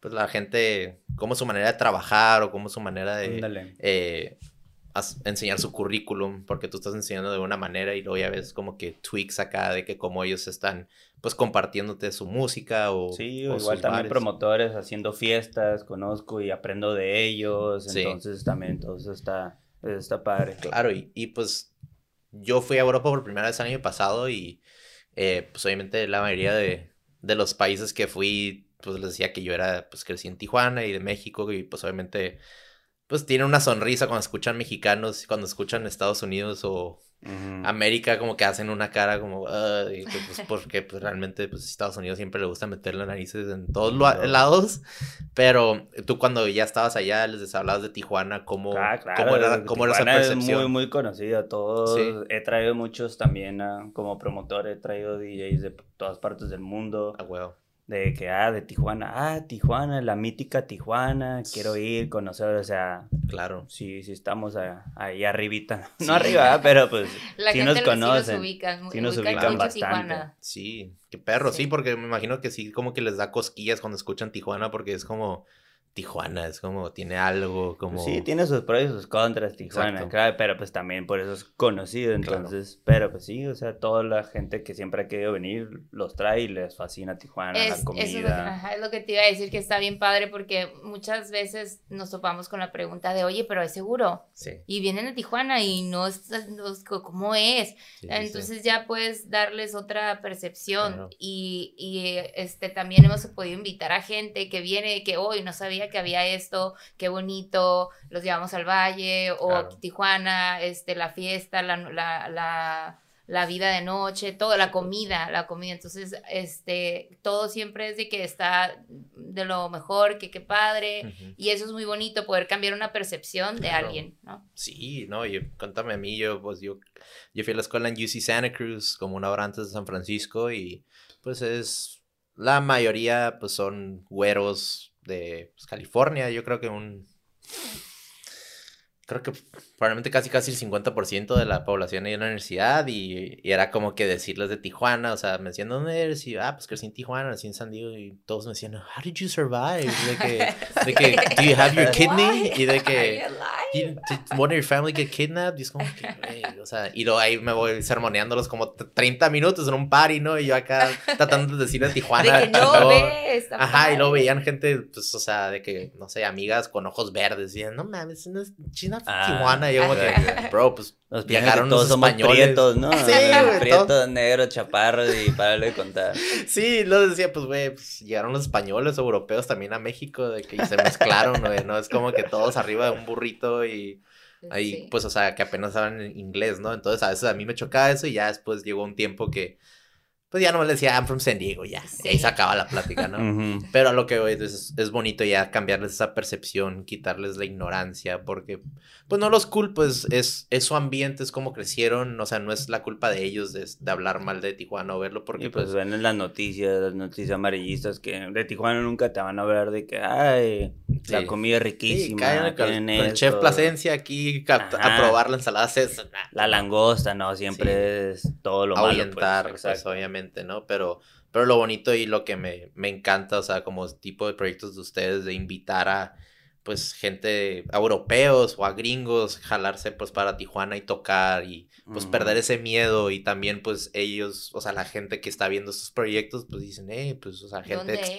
pues la gente, cómo su manera de trabajar o cómo su manera de eh, enseñar su currículum, porque tú estás enseñando de una manera y luego ya ves como que tweaks acá de que cómo ellos están pues compartiéndote su música o... Sí, igual también promotores haciendo fiestas, conozco y aprendo de ellos, entonces también todo eso está, está padre. Claro, y, y pues yo fui a Europa por primera vez el año pasado y eh, pues obviamente la mayoría de, de, los países que fui, pues les decía que yo era, pues crecí en Tijuana y de México y pues obviamente, pues tienen una sonrisa cuando escuchan mexicanos, cuando escuchan Estados Unidos o, América como que hacen una cara como, pues porque pues, realmente pues Estados Unidos siempre le gusta meter las narices en todos lados, pero tú cuando ya estabas allá les hablabas de Tijuana, ¿cómo, ah, cómo era, cómo era esa percepción? Es muy, muy conocido, todos, he traído muchos también como promotor, he traído DJs de todas partes del mundo. Ah, huevo de que, ah, de Tijuana, ah, Tijuana, la mítica Tijuana, quiero ir, conocer, o sea, claro. Sí, sí estamos ahí arribita, no arriba, pero pues la sí nos conocen, sí nos ubican, sí nos ubican, bastante. Tijuana. Sí, qué perro, sí. sí, porque me imagino que sí, como que les da cosquillas cuando escuchan Tijuana, porque es como, Tijuana, es como, tiene algo como... Sí, tiene sus pros y sus contras Tijuana, claro, pero pues también por eso es conocido, entonces, pero pues sí, o sea, toda la gente que siempre ha querido venir los trae y les fascina Tijuana, la comida. Eso es, lo que, es lo que te iba a decir, que está bien padre porque muchas veces nos topamos con la pregunta de, oye, pero es seguro. Sí. Y vienen a Tijuana y no es, ¿cómo es? entonces ya puedes darles otra percepción y, y este, también hemos podido invitar a gente que viene, que hoy no sabía que había esto, qué bonito, los llevamos al valle, o Tijuana, este, la fiesta, la, la, la, vida de noche, toda la comida, la comida. Entonces, este, todo siempre es de que está de lo mejor, que qué padre, y eso es muy bonito, poder cambiar una percepción de alguien, ¿no? Sí, no, yo, cuéntame a mí, yo, pues yo, yo fui a la escuela en UC Santa Cruz como una hora antes de San Francisco y pues es, la mayoría pues son güeros, de pues, California, yo creo que un... creo que probablemente casi casi el 50% de la población ahí en la universidad y, y, era como que decirles de Tijuana, o sea, me decían, ¿dónde eres? Y, ah, pues crecí en Tijuana, nací en San Diego y todos me decían, how did you survive? De que, de que do you have your kidney? Y de que, did one of your family get kidnapped? Y es como que, güey, o sea, y luego ahí me voy sermoneándolos como 30 minutos en un party, ¿no? Y yo acá tratando de decirle a Tijuana. De que no, luego, ves, Ajá, y luego veían gente, pues, o sea, de que, no sé, amigas con ojos verdes, y decían, no mames, no es China, Ah, Tijuana, yo como que, bro, pues, Nos Llegaron todos los somos españoles. prietos, ¿no? Sí, Ah, güey, Prietos, negros, chaparros y para de contar. Sí, lo decía, pues, güey, pues, llegaron los españoles europeos también a México, de que se mezclaron, güey, ¿no? Es como que todos arriba de un burrito y ahí, Sí. pues, o sea, que apenas hablan inglés, ¿no? Entonces, a veces a mí me chocaba eso y ya después llegó un tiempo que, pues, ya no me decía, I'm from San Diego, ya, y ahí Sí. se acaba la plática, ¿no? Pero a lo que voy, es, es bonito ya cambiarles esa percepción, quitarles la ignorancia, porque, pues no los culpo, es, es, es su ambiente, es como crecieron, o sea, no es la culpa de ellos de, de hablar mal de Tijuana o verlo, porque Y pues pues, ven en las noticias, las noticias amarillistas que de Tijuana nunca te van a hablar de que, ay, la Sí. comida es sí, riquísima, caen con, tienen con el chef esto". Plasencia aquí a, probar la ensalada César. La langosta, no, siempre es todo lo malo. pues, ahuyentar, pues, exacto. ¿No? Pero, pero lo bonito y lo que me, me encanta, o sea, como tipo de proyectos de ustedes, de invitar a, pues, gente, a europeos o a gringos, jalarse, pues, para Tijuana y tocar y, pues, perder ese miedo y también, pues, ellos, o sea, la gente que está viendo estos proyectos, pues, dicen, eh, pues, o sea, gente ¿Dónde ex-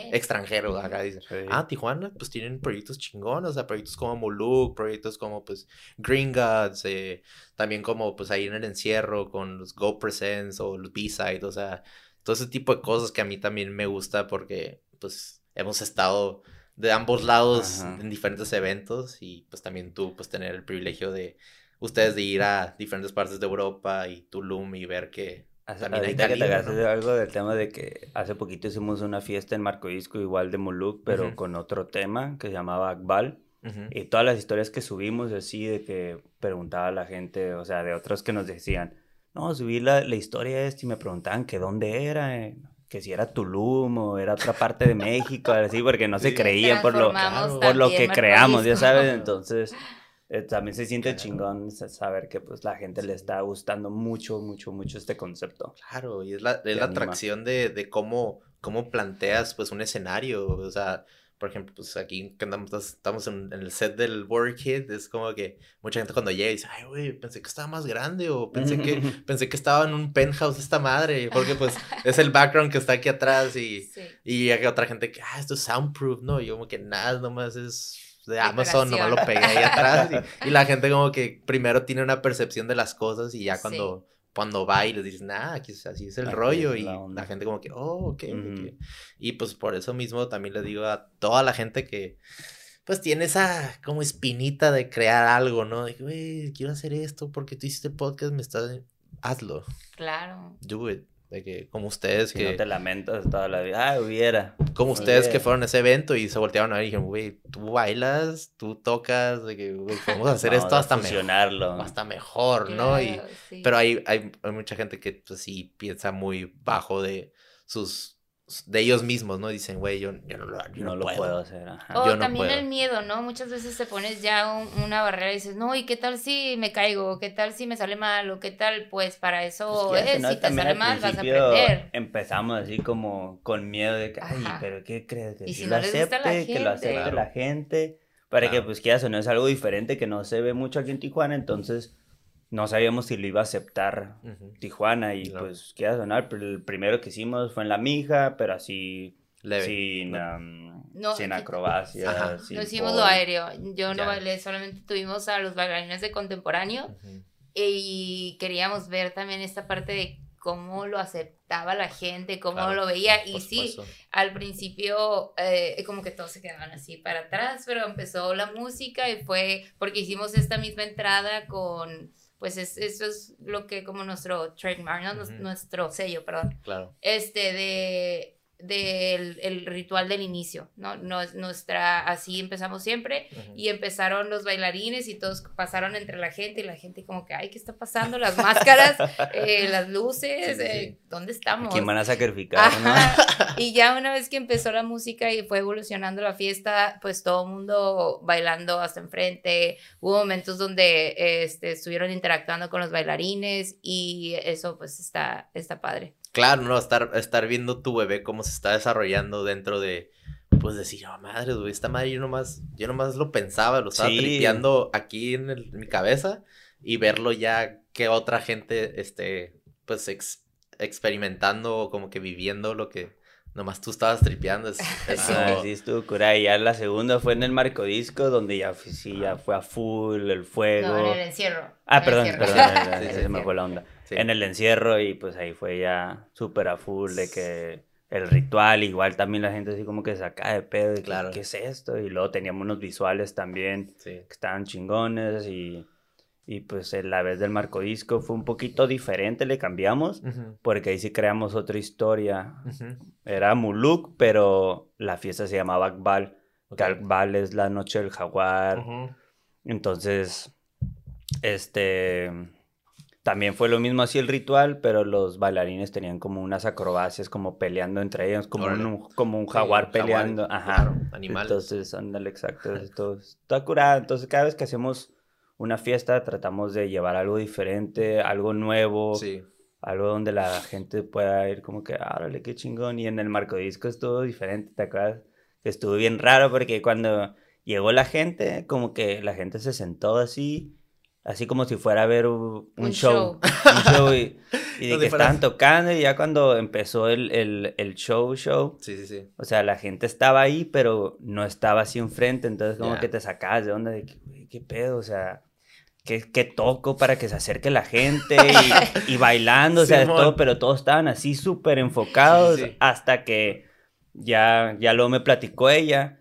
acá dicen, Sí. ah, Tijuana, pues, tienen proyectos chingones, o sea, proyectos como Muluk, proyectos como, pues, Green Gods, eh, también como, pues, ahí en el encierro con los Go Presents o los B-Side, o sea, todo ese tipo de cosas que a mí también me gusta porque, pues, hemos estado de ambos lados Ajá. en diferentes eventos y, pues, también tú, pues, tener el privilegio de ustedes de ir a diferentes partes de Europa y Tulum y ver que Hace- también hay que te ¿no? de algo del tema de que hace poquito hicimos una fiesta en Marco Disco igual de Moluc, pero Ujú. con otro tema que se llamaba Akbal. Ujú. Y todas las historias que subimos así de que preguntaba a la gente, o sea, de otros que nos decían, no, subí la, la historia esta y me preguntaban que dónde era, eh, que si era Tulum o era otra parte de México, así, porque no se Sí. creían por lo, por lo que creamos, ya sabes, entonces eh, también se siente Claro. chingón sa- saber que pues la gente le está gustando mucho, mucho, mucho este concepto. Claro, y es la, es la anima. atracción de, de cómo, cómo planteas pues un escenario, o sea, por ejemplo, pues aquí que andamos, estamos en, en el set del Warrior Kid, es como que mucha gente cuando llega dice, ay, güey, pensé que estaba más grande, o pensé que, pensé que estaba en un penthouse esta madre, porque pues es el background que está aquí atrás y, Sí. y hay otra gente que, ah, esto es soundproof, ¿no? Y yo como que nada, nomás es de Amazon, nomás lo pegué ahí atrás. Y, y la gente como que primero tiene una percepción de las cosas y ya Sí. Cuando, va y les dices, nah, aquí es- así es el Aquí rollo. es Y la la, onda. gente como que, oh, ok, ok". Ujú. Y pues por eso mismo también le digo a toda la gente que pues tiene esa como espinita de crear algo, ¿no? De que, güey, quiero hacer esto porque tú hiciste podcast, me estás... Hazlo, Claro. do it. De que como ustedes Si que... no te lamentas toda la vida, ah, hubiera. Como Muy ustedes que fueron a ese evento y se voltearon a ver y dijeron, güey, tú bailas, tú tocas, de que, güey, podemos hacer Vamos esto hasta mejor, fusionarlo. hasta mejor, ¿no? Y, sí. pero hay, hay, hay mucha gente que, pues, sí piensa muy bajo de sus, de ellos mismos, ¿no? Dicen, güey, yo, yo no lo, yo no, no lo puedo. puedo hacer. ajá. O yo no también puedo. el miedo, ¿no? Muchas veces te pones ya un- una barrera y dices, no, ¿y qué tal si me caigo? ¿Qué tal si me sale mal? ¿O qué tal? Pues para eso Pues, es, no, si te también sale al mal vas a aprender. Empezamos así como con miedo de que, ay, Ajá. pero ¿qué crees? Que Y si si lo no acepte, que lo acepte gente. la gente. Para que pues quieras o no es algo diferente que no se ve mucho aquí en Tijuana, entonces no sabíamos si lo iba a aceptar. Tijuana y pues quieras o no, el pr- el primero que hicimos fue en la mija, pero así Leve. sin, ¿no? am, No, sin que- acrobacia, Ajá. sin No hicimos lo aéreo. Yo no Ya. bailé, solamente tuvimos a los bailarines de contemporáneo Ujú. y queríamos ver también esta parte de cómo lo aceptaba la gente, cómo Claro, lo veía. Y sí, al principio eh, como que todos se quedaban así para atrás, pero empezó la música y fue porque hicimos esta misma entrada con, pues es- eso es lo que como nuestro trademark, ¿no? Nuestro sello, perdón. Claro. Este de del el ritual del inicio, ¿no? nuestra, así empezamos siempre y empezaron los bailarines y todos pasaron entre la gente y la gente como que, ay, ¿qué está pasando? Las máscaras, eh, las luces, eh, ¿dónde estamos? ¿Quién van a sacrificar? Y ya una vez que empezó la música y fue evolucionando la fiesta, pues todo el mundo bailando hasta enfrente, hubo momentos donde este, estuvieron interactuando con los bailarines y eso pues está, está padre. Claro, no, estar, estar viendo tu bebé cómo se está desarrollando dentro de, pues decir, oh madre, güey, esta madre yo nomás, yo nomás lo pensaba, lo estaba tripeando aquí en, mi cabeza y verlo ya que otra gente, este, pues experimentando como que viviendo lo que nomás tú estabas tripeando. Es, ah, sí, estuvo cura. Y ya la segunda fue en el marco disco, donde ya, sí, ya fue a full, el fuego. No, en el encierro. Ah, perdón, perdón, se me fue la onda en el encierro y pues ahí fue ya súper a full de que el ritual, igual también la gente así como que saca de pedo, de claro. ¿qué es esto? Y luego teníamos unos visuales también que estaban chingones y, y pues la vez del marco disco fue un poquito diferente, le cambiamos, porque ahí sí creamos otra historia. Era Muluk, pero la fiesta se llamaba Akbal, que Akbal es la noche del jaguar. Entonces, este también fue lo mismo así el ritual, pero los bailarines tenían como unas acrobacias, como peleando entre ellos, como, un, como un jaguar peleando. Ajá. animal. Entonces, ándale, exacto. Esto está curado. Entonces, cada vez que hacemos una fiesta, tratamos de llevar algo diferente, algo nuevo. Sí. Algo donde la gente pueda ir como que, árale, qué chingón. Y en el marco disco estuvo diferente, ¿te acuerdas? Estuvo bien raro porque cuando llegó la gente, como que la gente se sentó así así como si fuera a ver un, show. Un show y, y que estaban tocando y ya cuando empezó el, el, el, show, show. Sí, sí, sí. O sea, la gente estaba ahí, pero no estaba así enfrente, entonces como que te sacabas de onda de que, qué pedo, o sea, ¿qué, qué toco para que se acerque la gente y, y bailando, o sea, de todo, pero todos estaban así súper enfocados hasta que ya, ya luego me platicó ella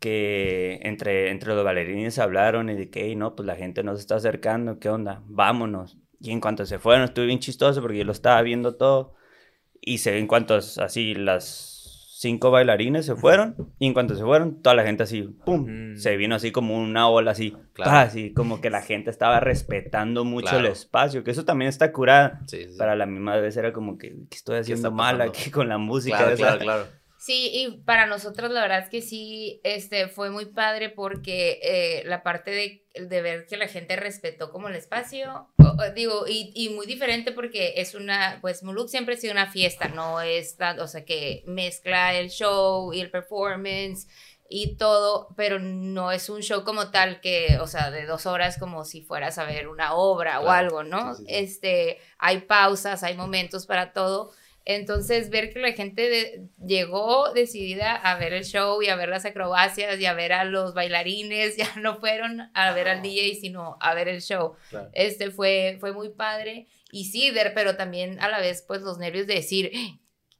que entre, entre los bailarines hablaron y de que, no, pues la gente nos está acercando, ¿qué onda? Vámonos. Y en cuanto se fueron, estuve bien chistoso porque yo lo estaba viendo todo. Y se en cuanto así las cinco bailarines se fueron. Y en cuanto se fueron, toda la gente así, ¡pum! Se vino así como una ola así. Así como que la gente estaba respetando mucho el espacio. Que eso también está curada. Para la misma vez era como que, ¿qué estoy haciendo mal aquí con la música? Claro, claro, claro. Sí, y para nosotros la verdad es que sí, este, fue muy padre porque eh, la parte de, de, ver que la gente respetó como el espacio, digo, y, y, muy diferente porque es una, pues Muluk siempre ha sido una fiesta, no es, o sea, que mezcla el show y el performance y todo, pero no es un show como tal que, o sea, de dos horas como si fueras a ver una obra o algo, ¿no? Este, hay pausas, hay momentos para todo entonces, ver que la gente llegó decidida a ver el show y a ver las acrobacias y a ver a los bailarines, ya no fueron a ver al DJ, sino a ver el show. Este fue, fue muy padre. Y sí, ver, pero también a la vez, pues los nervios de decir,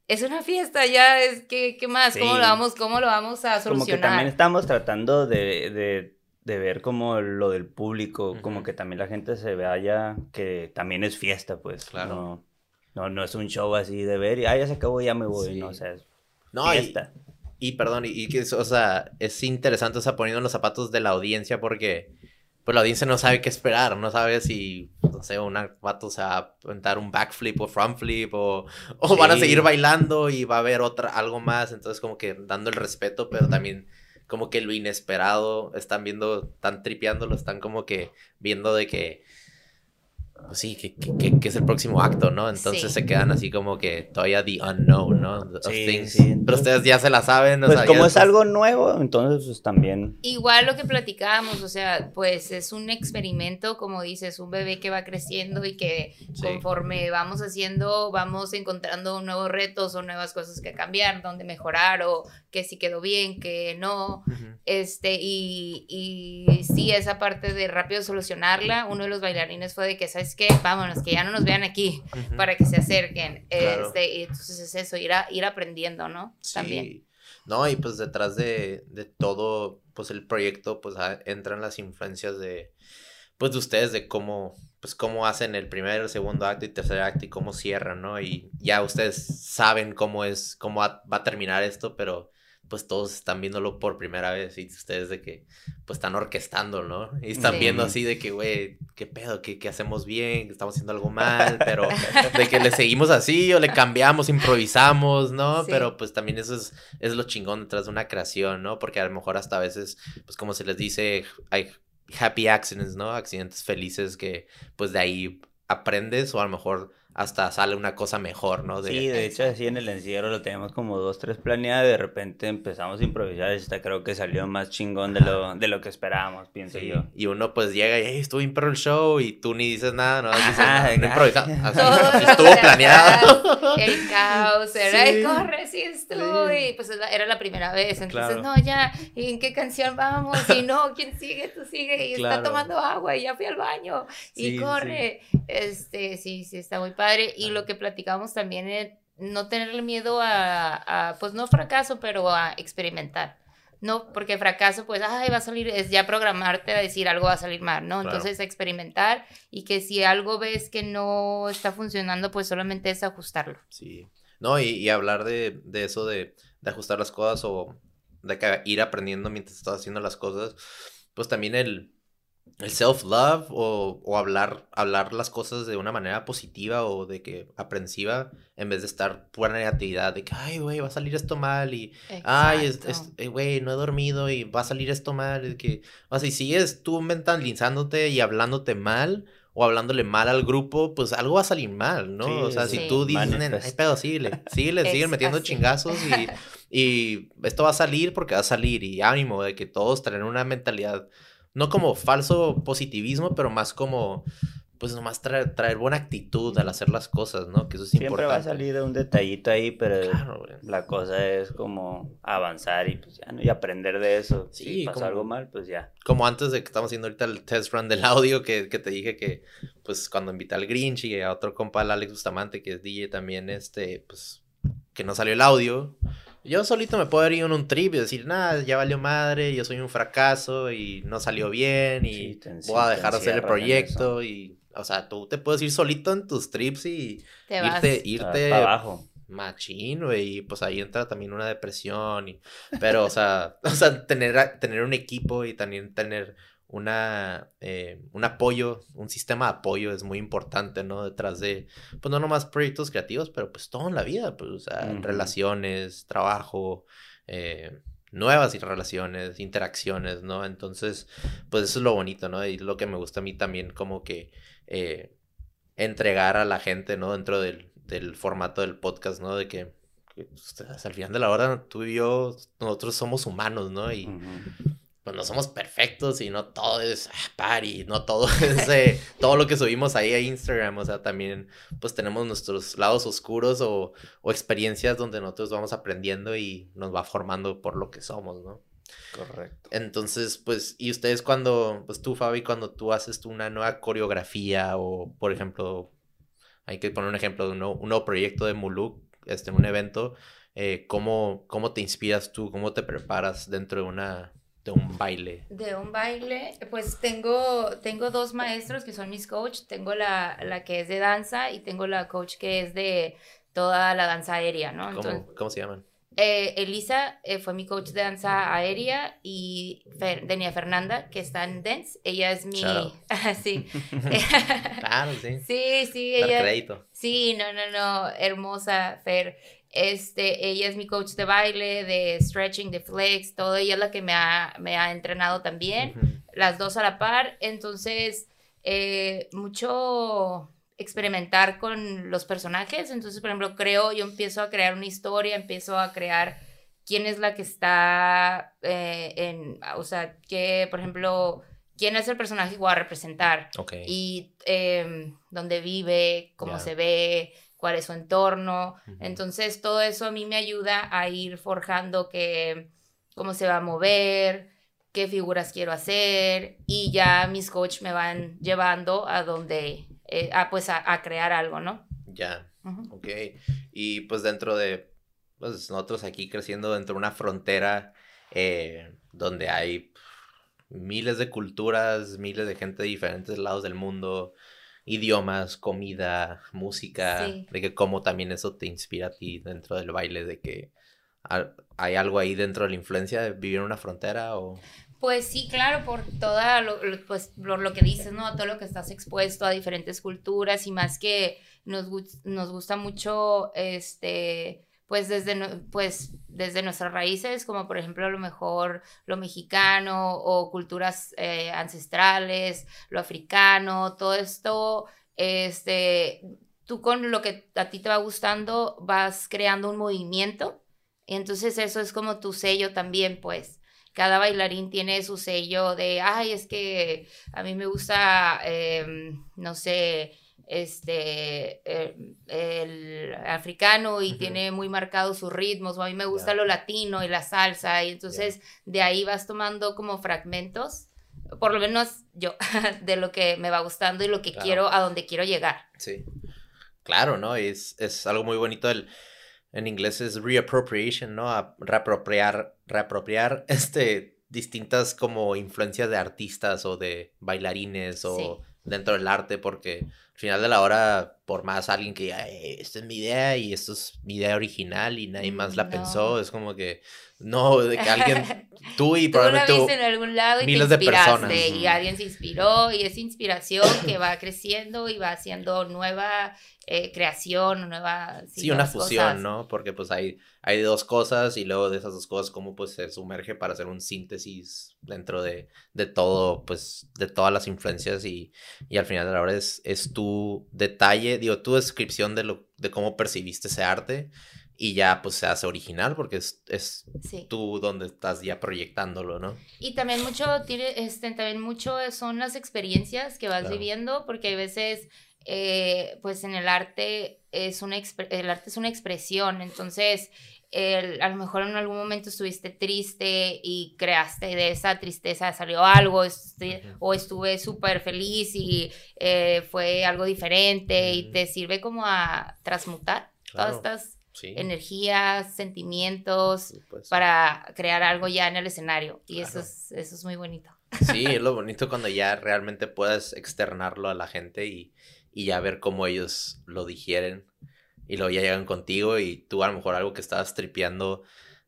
es una fiesta, ya es, ¿qué, qué más? ¿Cómo, lo vamos, ¿Cómo lo vamos a solucionar? Como que también estamos tratando de, de, de ver como lo del público, como que también la gente se vea que también es fiesta, pues. Claro. No, no es un show así de ver y, ah, ya se acabó, ya me voy, no, o sea, no, fiesta. Y, y perdón, y, que, o sea, es interesante, o sea, poniendo los zapatos de la audiencia porque, pues la audiencia no sabe qué esperar, no sabe si, no sé, un vato se va a aventar un backflip o front flip o, o van a seguir bailando y va a haber otra, algo más, entonces como que dando el respeto, pero también como que lo inesperado, están viendo, están tripeándolo, están como que viendo de que pues sí, que, que, es el próximo acto, ¿no? Entonces se quedan así como que todavía the unknown, ¿no? Sí, sí. Pero ustedes ya se la saben. pues como es algo nuevo, entonces pues también. Igual lo que platicábamos, o sea, pues es un experimento, como dices, un bebé que va creciendo y que conforme vamos haciendo, vamos encontrando nuevos retos o nuevas cosas que cambiar, donde mejorar o que si quedó bien, que no. Este, y, y sí, esa parte de rápido solucionarla, uno de los bailarines fue de que, ¿sabes qué? Vámonos, que ya no nos vean aquí para que se acerquen. Este, y entonces es eso, ir, ir aprendiendo, ¿no? Sí. También. No, y pues detrás de, de todo, pues el proyecto, pues entran las influencias de, pues de ustedes, de cómo, pues cómo hacen el primer, segundo acto y tercer acto y cómo cierran, ¿no? Y ya ustedes saben cómo es, cómo va a terminar esto, pero pues todos están viéndolo por primera vez y ustedes de que pues están orquestando, ¿no? Y están viendo así de que, güey, qué pedo, ¿Qué, hacemos bien, estamos haciendo algo mal, pero de que le seguimos así o le cambiamos, improvisamos, ¿no? Pero pues también eso es, es lo chingón detrás de una creación, ¿no? Porque a lo mejor hasta a veces, pues como se les dice, hay happy accidents, ¿no? Accidentes felices que pues de ahí aprendes o a lo mejor hasta sale una cosa mejor, ¿no? Sí, de hecho así en el encierro lo tenemos como dos, tres planeadas, de repente empezamos a improvisar y hasta creo que salió más chingón de lo, de lo que esperábamos, pienso yo. Y uno pues llega y, hey, estuvo bien el show y tú ni dices nada, no, dices, no, improvisamos, estuvo planeado. El caos, era, sí. corre, sí estuvo, y pues era la primera vez, entonces no, ya, ¿y en qué canción vamos? Y no, ¿quién sigue? Tú sigue, y está tomando agua y ya fui al baño, y corre, este, sí, sí, está muy padre. Y lo que platicamos también es no tenerle miedo a, pues no fracaso, pero a experimentar. No, porque fracaso, pues, ay, va a salir, es ya programarte a decir algo va a salir mal, ¿no? Entonces, experimentar y que si algo ves que no está funcionando, pues solamente es ajustarlo. Sí. No, y, hablar de, eso de, de, ajustar las cosas o de ir aprendiendo mientras estás haciendo las cosas, pues también el, el self-love o, hablar, hablar las cosas de una manera positiva o de que aprensiva en vez de estar pura negatividad de que, ay, güey, va a salir esto mal y, ay, eh, güey, no he dormido y va a salir esto mal. Y que, o sea, si sigues tú mentalizándote y hablándote mal o hablándole mal al grupo, pues algo va a salir mal, ¿no? o sea, si tú dices, ay, pedo, síguele, síguele, sigue metiendo chingazos y, y esto va a salir porque va a salir y ánimo de que todos traen una mentalidad no como falso positivismo, pero más como, pues nomás traer, traer buena actitud al hacer las cosas, ¿no? Que eso es Siempre importante. va a salir un detallito ahí, pero la cosa es como avanzar y pues ya, ¿no? Y aprender de eso. Sí, si pasa algo mal, pues ya. Como antes de que estamos haciendo ahorita el test run del audio, que, que te dije que, pues cuando invité al Grinch y a otro compa, al Alex Bustamante, que es DJ también, este, pues, que no salió el audio yo solito me puedo ir en un trip y decir, nada, ya valió madre, yo soy un fracaso y no salió bien y voy a dejar de hacer el proyecto y, o sea, tú te puedes ir solito en tus trips y irte, irte abajo. Machín, güey, y pues ahí entra también una depresión y, pero, o sea, o sea, tener, tener un equipo y también tener una, eh, un apoyo, un sistema de apoyo es muy importante, ¿no? Detrás de, pues no nomás proyectos creativos, pero pues todo en la vida, pues, o sea, relaciones, trabajo, eh, nuevas relaciones, interacciones, ¿no? Entonces, pues eso es lo bonito, ¿no? Y lo que me gusta a mí también, como que eh, entregar a la gente, ¿no? Dentro del, formato del podcast, ¿no? De que, pues, al final de la hora, tú y yo, nosotros somos humanos, ¿no? Y pues no somos perfectos y no todo es ah, party, no todo es todo lo que subimos ahí a Instagram, o sea, también pues tenemos nuestros lados oscuros o, o, experiencias donde nosotros vamos aprendiendo y nos va formando por lo que somos, ¿no? Correcto. Entonces, pues, y ustedes cuando, pues tú, Fabi, cuando tú haces una nueva coreografía o, por ejemplo, hay que poner un ejemplo de un nuevo, proyecto de Muluk, este, en un evento, eh, ¿cómo, ¿cómo te inspiras tú? ¿Cómo te preparas dentro de una de un baile? De un baile, pues tengo, tengo dos maestros que son mis coach. Tengo la, la que es de danza y tengo la coach que es de toda la danza aérea, ¿no? ¿Cómo, se llaman? Eh, Elisa eh, fue mi coach de danza aérea y Denia Fernanda, que está en Dance. Ella es mi. sí. claro, sí. Sí, sí, ella. Sí, no, no, no. Hermosa, Fer. Este, ella es mi coach de baile, de stretching, de flex, todo. Ella es la que me ha, me ha entrenado también. Las dos a la par. Entonces, eh, mucho experimentar con los personajes. Entonces, por ejemplo, creo, yo empiezo a crear una historia, empiezo a crear quién es la que está eh, en, o sea, que, por ejemplo, quién es el personaje que voy a representar. Y eh, dónde vive, cómo se ve, cuál es su entorno. Entonces, todo eso a mí me ayuda a ir forjando que, cómo se va a mover, qué figuras quiero hacer y ya mis coach me van llevando a donde, eh, a, pues a, crear algo, ¿no? Ya, ok. Y pues dentro de, pues nosotros aquí creciendo dentro de una frontera eh, donde hay miles de culturas, miles de gente de diferentes lados del mundo, idiomas, comida, música, de que cómo también eso te inspira a ti dentro del baile, de que hay algo ahí dentro de la influencia de vivir en una frontera o... Pues sí, claro, por toda lo, pues, lo que dices, ¿no? Todo lo que estás expuesto a diferentes culturas y más que nos, nos gusta mucho, este, pues desde, pues desde nuestras raíces, como por ejemplo a lo mejor lo mexicano o culturas eh, ancestrales, lo africano, todo esto, este, tú con lo que a ti te va gustando vas creando un movimiento y entonces eso es como tu sello también, pues. Cada bailarín tiene su sello de, ay, es que a mí me gusta, em, no sé, este, eh, el africano y tiene muy marcados sus ritmos, o a mí me gusta lo latino y la salsa, y entonces de ahí vas tomando como fragmentos, por lo menos yo, de lo que me va gustando y lo que quiero, a donde quiero llegar. Sí, claro, ¿no? Es, es algo muy bonito el... En inglés es reappropriation, ¿no? A reapropiar, reapropiar este, distintas como influencias de artistas o de bailarines o dentro del arte, porque al final de la hora, por más alguien que diga, esta es mi idea y esto es mi idea original y nadie más la pensó, es como que no, de que alguien, tú y probablemente tú en algún lado y miles de personas. Y alguien se inspiró y esa inspiración que va creciendo y va haciendo nueva eh, creación, nueva... Sí, una fusión, ¿no? Porque pues hay, hay dos cosas y luego de esas dos cosas cómo pues se sumerge para hacer un síntesis dentro de, de todo, pues de todas las influencias y, y al final de la hora es, es tu detalle, digo, tu descripción de, lo, de cómo percibiste ese arte y ya pues se hace original porque es, es tú donde estás ya proyectándolo, ¿no? Y también mucho, tiene, este, también mucho son las experiencias que vas viviendo porque hay veces, eh, pues en el arte es una, el arte es una expresión, entonces el, a lo mejor en algún momento estuviste triste y creaste de esa tristeza salió algo, o estuve súper feliz y eh, fue algo diferente y te sirve como a transmutar todas estas energías, sentimientos, pues, para crear algo ya en el escenario. Y eso, es, eso es muy bonito. Sí, es lo bonito cuando ya realmente puedes externarlo a la gente y, y ya ver cómo ellos lo digieren y luego ya llegan contigo y tú a lo mejor algo que estabas tripeando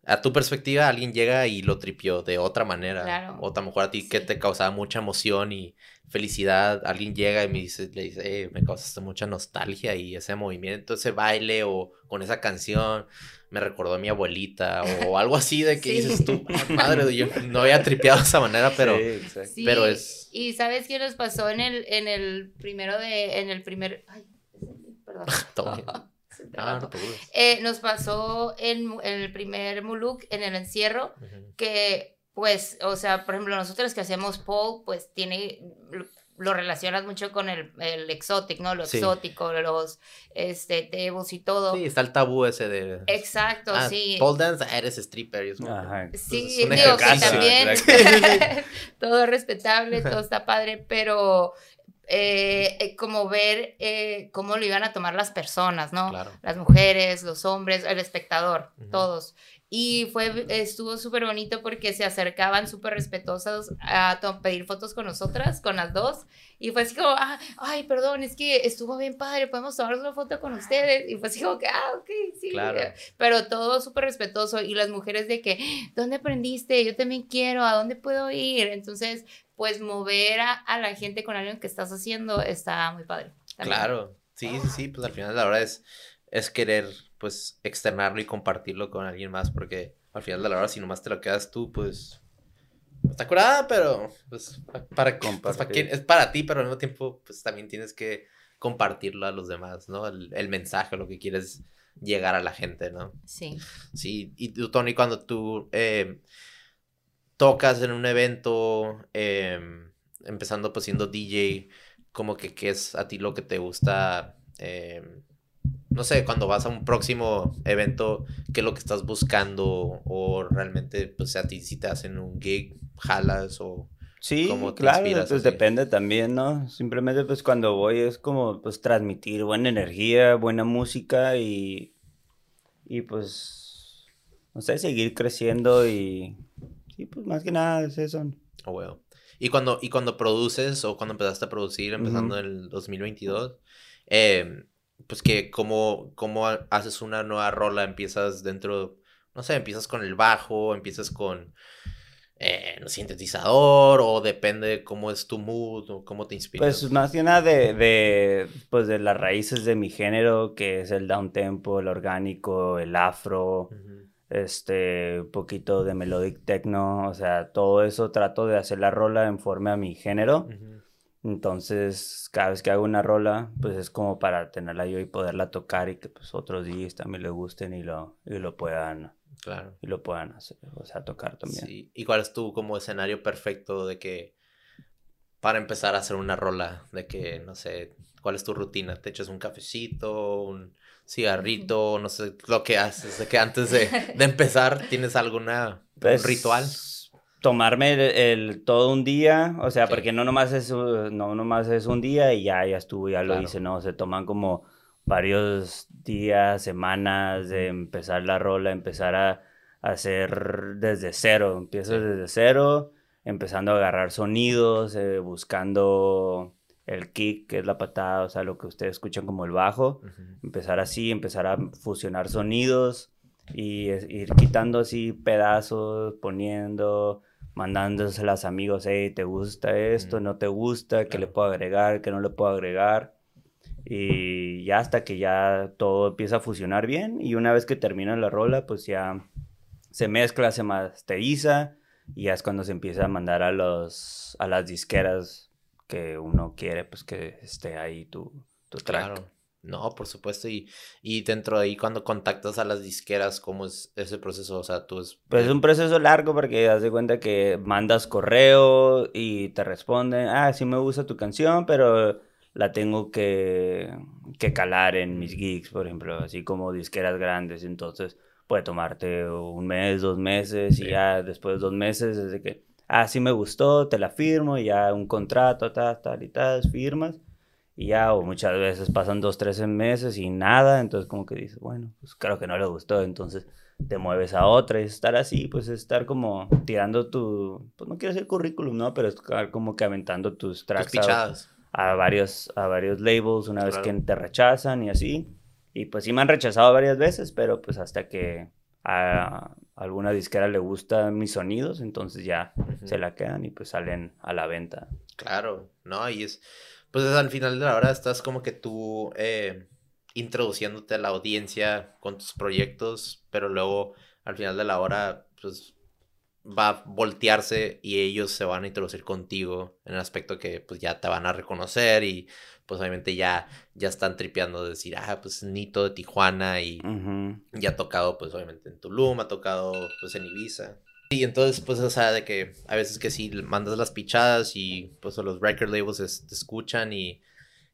a tu perspectiva alguien llega y lo tripió de otra manera. O a lo mejor a ti que te causaba mucha emoción y felicidad, alguien llega y me dice, le dice, eh, me causaste mucha nostalgia y ese movimiento, ese baile o con esa canción me recordó a mi abuelita o algo así de que dices tú, madre, yo no había tripeado de esa manera, pero, pero es... Y ¿sabes qué nos pasó en el, en el primero de, en el primer, ay, perdón. Ah, eh, nos pasó en, el primer Muluk, en el encierro, que pues, o sea, por ejemplo, nosotros que hacemos Paul, pues tiene, lo relacionas mucho con el, el exótico, ¿no? Lo exótico, los este, tebos y todo. Sí, está el tabú ese de... Exacto, ah, sí. Pole dance, ah, eres stripper. sí, digo que también todo respetable, todo está padre, pero eh, eh, como ver eh, cómo lo iban a tomar las personas, ¿no? Las mujeres, los hombres, el espectador, todos. Y fue, estuvo súper bonito porque se acercaban súper respetuosos a pedir fotos con nosotras, con las dos. Y fue así como, ah, ay, perdón, es que estuvo bien padre, podemos tomar una foto con ustedes. Y fue así como que, ah, ok, sí. Pero todo súper respetuoso. Y las mujeres de que, ¿dónde aprendiste? Yo también quiero, ¿a dónde puedo ir? Entonces, pues mover a, la gente con algo que estás haciendo está muy padre. Claro, sí, sí, sí, pues al final la verdad es, es querer pues externarlo y compartirlo con alguien más porque al final de la hora si nomás te lo quedas tú pues está curada pero pues para, pues, para es para ti pero al mismo tiempo pues también tienes que compartirlo a los demás, ¿no? El, el mensaje, lo que quieres llegar a la gente, ¿no? Sí. Sí, y tú, Tony, cuando tú eh, tocas en un evento, em, empezando pues siendo DJ, como que qué es a ti lo que te gusta, em, no sé, cuando vas a un próximo evento, qué es lo que estás buscando o realmente pues a ti si te hacen un gig, jalas o... Sí, claro, pues depende también, ¿no? Simplemente pues cuando voy es como pues transmitir buena energía, buena música y, y pues, no sé, seguir creciendo y Sí, pues más que nada es eso. Oh, well. Y cuando, y cuando produces o cuando empezaste a producir, empezando en el 2022, eh, pues que cómo, cómo haces una nueva rola, empiezas dentro, no sé, empiezas con el bajo, empiezas con eh, sintetizador o depende cómo es tu mood o cómo te inspiras. Pues más que nada de, de, pues de las raíces de mi género, que es el down tempo, el orgánico, el afro, este, un poquito de melodic techno, o sea, todo eso trato de hacer la rola en forma a mi género. Entonces, cada vez que hago una rola, pues es como para tenerla yo y poderla tocar y que pues otros días también le gusten y lo, y lo puedan claro. y lo puedan hacer, o sea, tocar también. Sí. ¿Y cuál es tu como escenario perfecto de que para empezar a hacer una rola, de que no sé, cuál es tu rutina? ¿Te echas un cafecito, un cigarrito, no sé, lo que haces, de que antes de, de empezar tienes alguna pues, ritual? Tomarme el, todo un día, o sea, porque no nomás es no nomás es un día y ya ya estuvo, ya lo hice, no, se toman como varios días, semanas de empezar la rola, empezar a, hacer desde cero, empiezas desde cero, empezando a agarrar sonidos, eh, buscando el kick, que es la patada, o sea, lo que ustedes escuchan como el bajo, empezar así, empezar a fusionar sonidos y ir quitando así pedazos, poniendo, mandándoselas a amigos, hey, ¿te gusta esto? ¿No te gusta? ¿Qué le puedo agregar? ¿Qué no le puedo agregar? Y ya hasta que ya todo empieza a fusionar bien y una vez que termina la rola, pues ya se mezcla, se masteriza y ya es cuando se empieza a mandar a, los, a las disqueras que uno quiere, pues que esté ahí tu, tu track. Claro. No, por supuesto. Y, y dentro de ahí, cuando contactas a las disqueras, ¿cómo es ese proceso? O sea, tú es... Pues es un proceso largo porque das de cuenta que mandas correo y te responden, ah, sí me gusta tu canción, pero la tengo que, que calar en mis gigs, por ejemplo, así como disqueras grandes. Entonces puede tomarte un mes, dos meses y ya después de dos meses, desde que, ah, sí me gustó, te la firmo y ya un contrato, tal, tal y tal, firmas y ya, o muchas veces pasan dos, tres meses y nada, entonces como que dices, bueno, pues creo que no le gustó, entonces te mueves a otra y estar así, pues estar como tirando tu, pues no quiero decir currículum, ¿no? Pero estar como que aventando tus tracks a, varios, a varios labels una vez que te rechazan y así. Y pues sí me han rechazado varias veces, pero pues hasta que a alguna disquera le gustan mis sonidos, entonces ya se la quedan y pues salen a la venta. Claro, no, y es pues al final de la hora estás como que tú eh, introduciéndote a la audiencia con tus proyectos, pero luego al final de la hora, pues va a voltearse y ellos se van a introducir contigo en el aspecto que pues ya te van a reconocer y pues obviamente ya, ya están tripeando de decir, ah, pues Nito de Tijuana y ya ha tocado pues obviamente en Tulum, ha tocado pues en Ibiza. Y entonces, pues, o sea, de que a veces que sí mandas las pichadas y pues los record labels te escuchan y,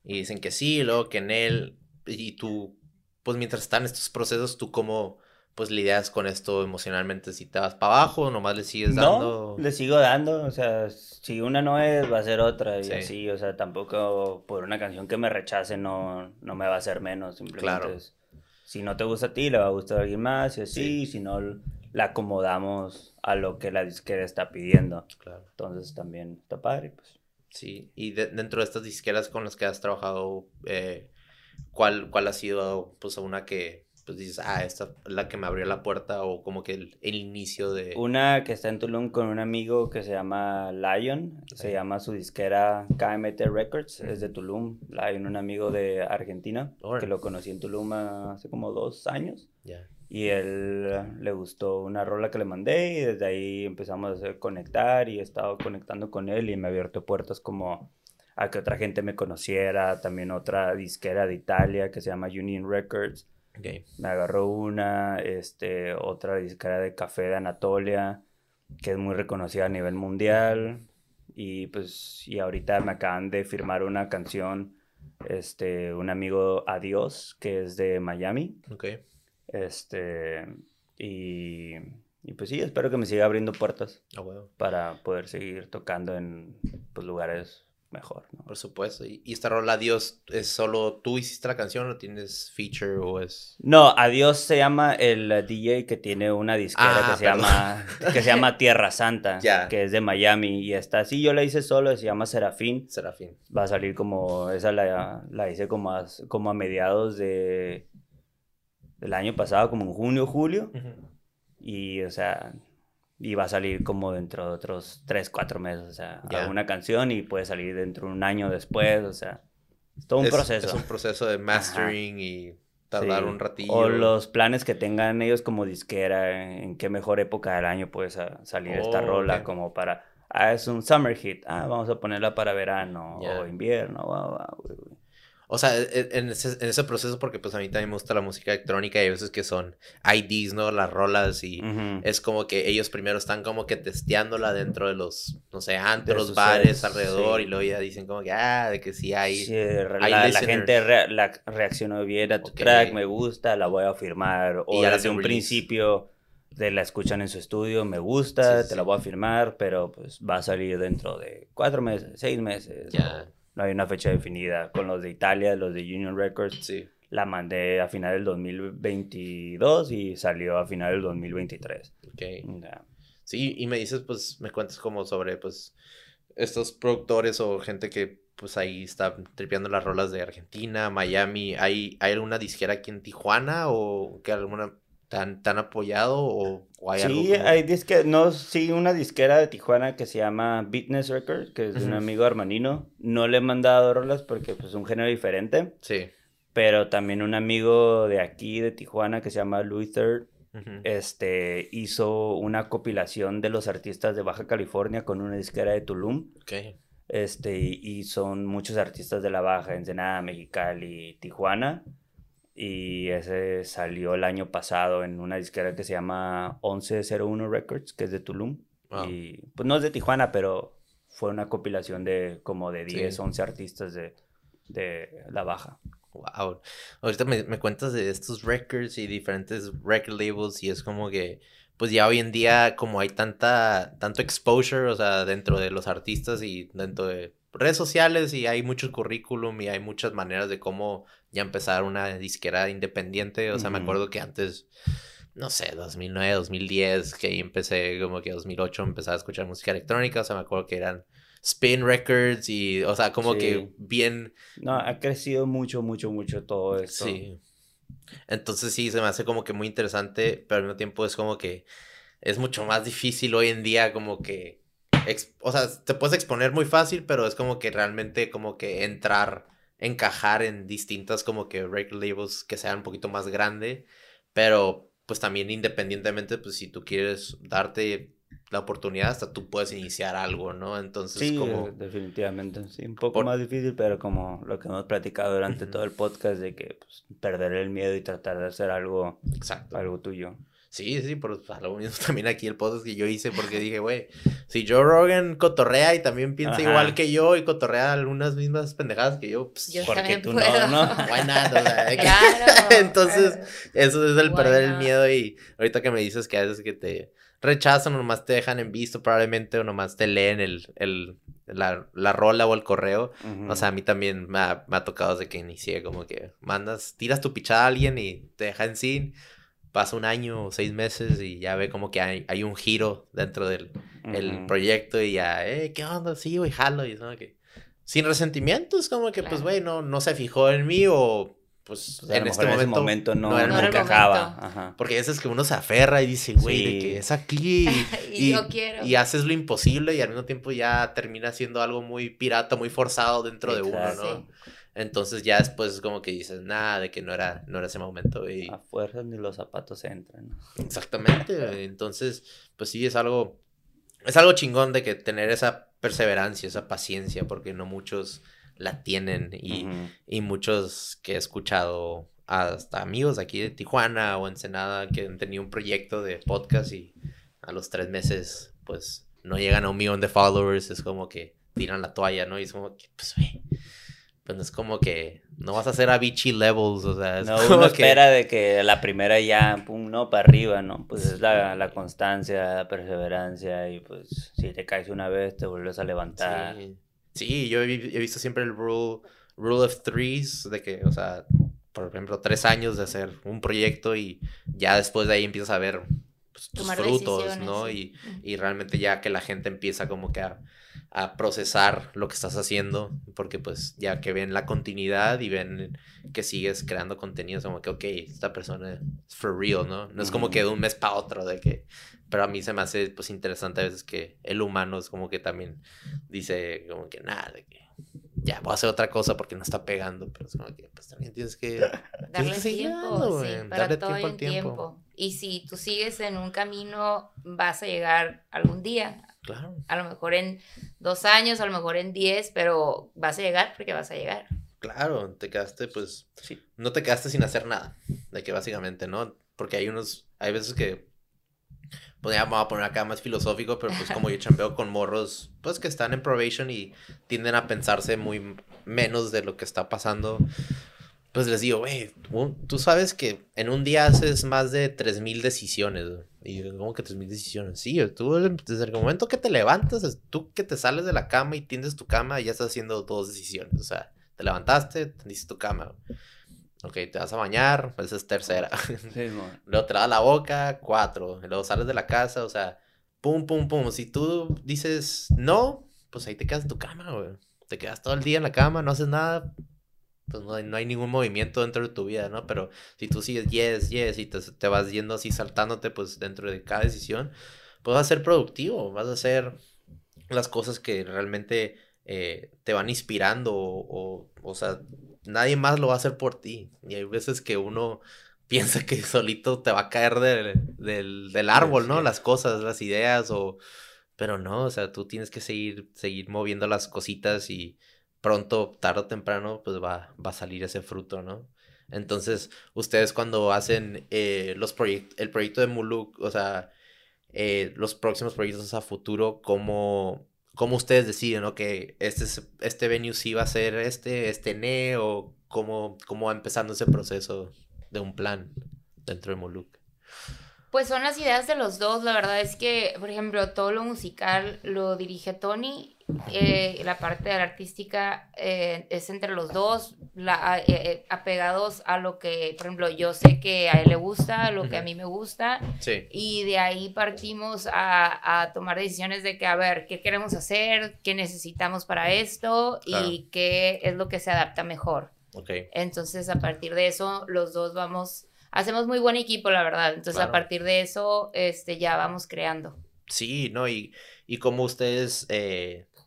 dicen que sí, y luego que en él, y tú, pues mientras están estos procesos, tú cómo, pues lidias con esto emocionalmente, si te vas para abajo, nomás le sigues dando. No, le sigo dando, o sea, si una no es, va a ser otra, y así, o sea, tampoco por una canción que me rechace no, no me va a hacer menos, simplemente si no te gusta a ti, le va a gustar a alguien más, y así, si no la acomodamos a lo que la disquera está pidiendo. Claro. Entonces también está padre, pues. Sí, y dentro de estas disqueras con las que has trabajado, eh, ¿cuál, ¿cuál ha sido pues una que pues dices, ah, esta es la que me abrió la puerta o como que el, inicio de... Una que está en Tulum con un amigo que se llama Lion, se llama su disquera KMT Records, es de Tulum, Lion, un amigo de Argentina, que lo conocí en Tulum hace como dos años. Ya. Y él le gustó una rola que le mandé y desde ahí empezamos a conectar y he estado conectando con él y me ha abierto puertas como a que otra gente me conociera, también otra disquera de Italia que se llama Union Records. Me agarró una, este, otra disquera de café de Anatolia, que es muy reconocida a nivel mundial. Y pues, y ahorita me acaban de firmar una canción, este, un amigo Adiós, que es de Miami. Okay. Este, y, y, pues sí, espero que me siga abriendo puertas para poder seguir tocando en pues, lugares mejor, ¿no? Por supuesto. ¿Y, y esta rola, Adiós, es solo tú hiciste la canción o tienes feature o es...? No, Adiós se llama el eh, DJ que tiene una disquera Ah, que, se perdón. llama, que se llama Tierra Santa, Ya. que es de Miami y está así. Yo la hice solo, se llama Serafín. Serafín. Va a salir como, esa la, la hice como a, como a mediados de, del año pasado, como en junio, julio. Y, o sea, y va a salir como dentro de otros 3, 4 meses. O sea, hago una canción y puede salir dentro de un año después. O sea, es todo un Es- proceso. Es un proceso de mastering y tardar Sí. un ratillo. O los planes que tengan ellos como disquera, en qué mejor época del año puede sa- salir esta Oh, rola, ok. como para, ah, es un summer hit, ah, vamos a ponerla para verano Ya. o invierno, guau, güey, güey. O sea, e- en ese, en ese proceso, porque pues a mí también me gusta la música electrónica y hay veces que son IDs, ¿no? Las rolas y es como que ellos primero están como que testeándola dentro de los, no sé, antros, bares alrededor sí. y luego ya dicen como que, ah, de que sí hay... Sí, hay la, la gente la- reaccionó bien a tu Ok. track, me gusta, la voy a firmar. O Y ya desde un release. principio de la escuchan en su estudio, me gusta, Sí, te la voy a firmar, pero pues va a salir dentro de cuatro meses, seis meses. Ya. o no hay una fecha definida. Con los de Italia, los de Union Records, Sí. la mandé a final del 2022 y salió a final del 2023. Ok. Sí, y me dices, pues, me cuentas como sobre, pues, estos productores o gente que, pues, ahí está tripeando las rolas de Argentina, Miami. ¿Hay, hay alguna disquera aquí en Tijuana o que alguna tan, tan apoyado o, o hay algo Sí, como- hay disque, no, sí, una disquera de Tijuana que se llama Beatness Records, que es de un amigo armanino. No le he mandado rolas porque pues es un género diferente, Sí. pero también un amigo de aquí, de Tijuana, que se llama Louis Third, este, hizo una compilación de los artistas de Baja California con una disquera de Tulum. Ok. Este, y, y son muchos artistas de la Baja, Ensenada, Mexicali, Tijuana. Y ese salió el año pasado en una disquera que se llama 1101 Records, que es de Tulum. Wow. Y pues no es de Tijuana, pero fue una compilación de como de Sí. 10, 11 artistas de, de la Baja. Wow. Ahorita me, me cuentas de estos records y diferentes record labels y es como que, pues ya hoy en día como hay tanta, tanto exposure, o sea, dentro de los artistas y dentro de redes sociales y hay mucho currículum y hay muchas maneras de cómo ya empezar una disquera independiente. O sea, me acuerdo que antes, no sé, 2009, 2010, que ahí empecé como que 2008 empezaba a escuchar música electrónica, o sea, me acuerdo que eran Spin Records y, o sea, como que bien... No, ha crecido mucho, mucho, mucho todo esto. Sí. Entonces sí, se me hace como que muy interesante, pero al mismo tiempo es como que es mucho más difícil hoy en día como que... o sea, te puedes exponer muy fácil, pero es como que realmente como que entrar, encajar en distintas como que record labels que sean un poquito más grande, pero pues también independientemente, pues si tú quieres darte la oportunidad, hasta tú puedes iniciar algo, ¿no? Entonces Sí, como... definitivamente, sí, un poco Por- más difícil, pero como lo que hemos platicado durante todo el podcast de que pues, perder el miedo y tratar de hacer algo, Exacto. algo tuyo. Sí, sí, por a lo mismo también aquí el podcast que yo hice, porque dije, güey, si Joe Rogan cotorrea y también piensa Ajá. igual que yo y cotorrea algunas mismas pendejadas que yo, pues, Yo Porque tú puedo. no, ¿no? why not? O sea, Claro. Entonces, eso es el Why perder el miedo y ahorita que me dices que a veces que te rechazan o nomás te dejan en visto probablemente o nomás te leen el, el, la, la rola o el correo, o sea, a mí también me ha, me ha tocado desde que inicié, como que mandas, tiras tu pichada a alguien y te deja en sin, pasa un año o seis meses y ya ve como que hay, hay un giro dentro del el Ujú. proyecto y ya, eh, ¿qué onda? Sí, güey, jalo. Y es como que, sin resentimientos, como que, pues, Claro. güey, no, no se fijó en mí o, pues, Pues, a en este mejor momento, no, no el no momento. encajaba. momento. Porque a veces que uno se aferra y dice, güey, de Sí. que es aquí. y, yo quiero. y haces lo imposible y al mismo tiempo ya termina siendo algo muy pirata, muy forzado dentro de uno. ¿no? Entonces ya después es como que dices, nada, de que no era, no era ese momento. Y... A fuerzas ni los zapatos entran. ¿no? Exactamente. Entonces, pues sí, es algo, es algo chingón de que tener esa perseverancia, esa paciencia, porque no muchos la tienen y, Ujú. y muchos que he escuchado hasta amigos aquí de Tijuana o Ensenada que han tenido un proyecto de podcast y a los tres meses pues no llegan a un millón de followers, es como que tiran la toalla, ¿no? Y es como que, pues, güey, pues no es como que no vas a hacer Avicii levels, o sea, es No, como uno que... espera de que la primera ya, pum, no, para arriba, ¿no? Pues es la, la constancia, la perseverancia y pues si te caes una vez te vuelves a levantar. Sí. Sí, yo he, he visto siempre el rule, rule of threes, de que, o sea, por ejemplo, tres años de hacer un proyecto y ya después de ahí empiezas a ver pues, tus frutos, ¿no? Y, y, realmente ya que la gente empieza como que a, a, procesar lo que estás haciendo, porque pues ya que ven la continuidad y ven que sigues creando contenido, es como que, ok, esta persona es for real, ¿no? No es como que de un mes para otro, de que... Pero a mí se me hace pues interesante a veces que el humano es como que también dice como que nada, de que ya voy a hacer otra cosa porque no está pegando, pero es como que pues también tienes que darle tiempo, sí, para darle todo tiempo, tiempo. Y si tú sigues en un camino, vas a llegar algún día. Claro. A lo mejor en dos años, a lo mejor en diez, pero vas a llegar porque vas a llegar. Claro, te quedaste, pues, sí. no te quedaste sin hacer nada, de que básicamente, ¿no? Porque hay unos, hay veces que pues ya me voy a poner acá más filosófico, pero pues como yo chambeo con morros, pues que están en probation y tienden a pensarse muy menos de lo que está pasando, pues les digo, güey, tú sabes que en un día haces más de 3.000 decisiones, y como que 3.000 decisiones, sí, tú desde el momento que te levantas, tú que te sales de la cama y tiendes tu cama, ya estás haciendo dos decisiones, o sea, te levantaste, tendiste tu cama. Ok, te vas a bañar, pues es tercera. luego te lavas la boca, cuatro. luego sales de la casa, o sea, pum, pum, pum. Si tú dices no, pues ahí te quedas en tu cama, güey. Te quedas todo el día en la cama, no haces nada, pues no hay, no hay ningún movimiento dentro de tu vida, ¿no? Pero si tú sigues yes, yes y te, te vas yendo así saltándote, pues dentro de cada decisión, pues vas a ser productivo, vas a hacer las cosas que realmente eh, te van inspirando o, o, o sea, nadie más lo va a hacer por ti. Y hay veces que uno piensa que solito te va a caer del, del, árbol, ¿no? Las cosas, las ideas, o... Pero no, o sea, tú tienes que seguir, seguir moviendo las cositas y pronto, tarde o temprano, pues va, va a salir ese fruto, ¿no? Entonces, ustedes cuando hacen eh, los proyectos, el proyecto de Muluk, o sea, eh, los próximos proyectos a futuro, ¿cómo, cómo ustedes deciden. Que este, este venue sí va a ser este, este NE, o cómo, cómo va empezando ese proceso de un plan dentro de Moluc. Pues son las ideas de los dos, la verdad es que, por ejemplo, todo lo musical lo dirige Tony eh, la parte de la artística eh, es entre los dos, la, eh, apegados a lo que, por ejemplo, yo sé que a él le gusta, lo que a mí me gusta, y de ahí partimos a, a, tomar decisiones de que, a ver, ¿qué queremos hacer? ¿Qué necesitamos para esto? Y qué es lo que se adapta mejor. Okay. Entonces, a partir de eso, los dos vamos, hacemos muy buen equipo, la verdad. Entonces, a partir de eso, este, ya vamos creando. Sí, ¿no? Y, y como ustedes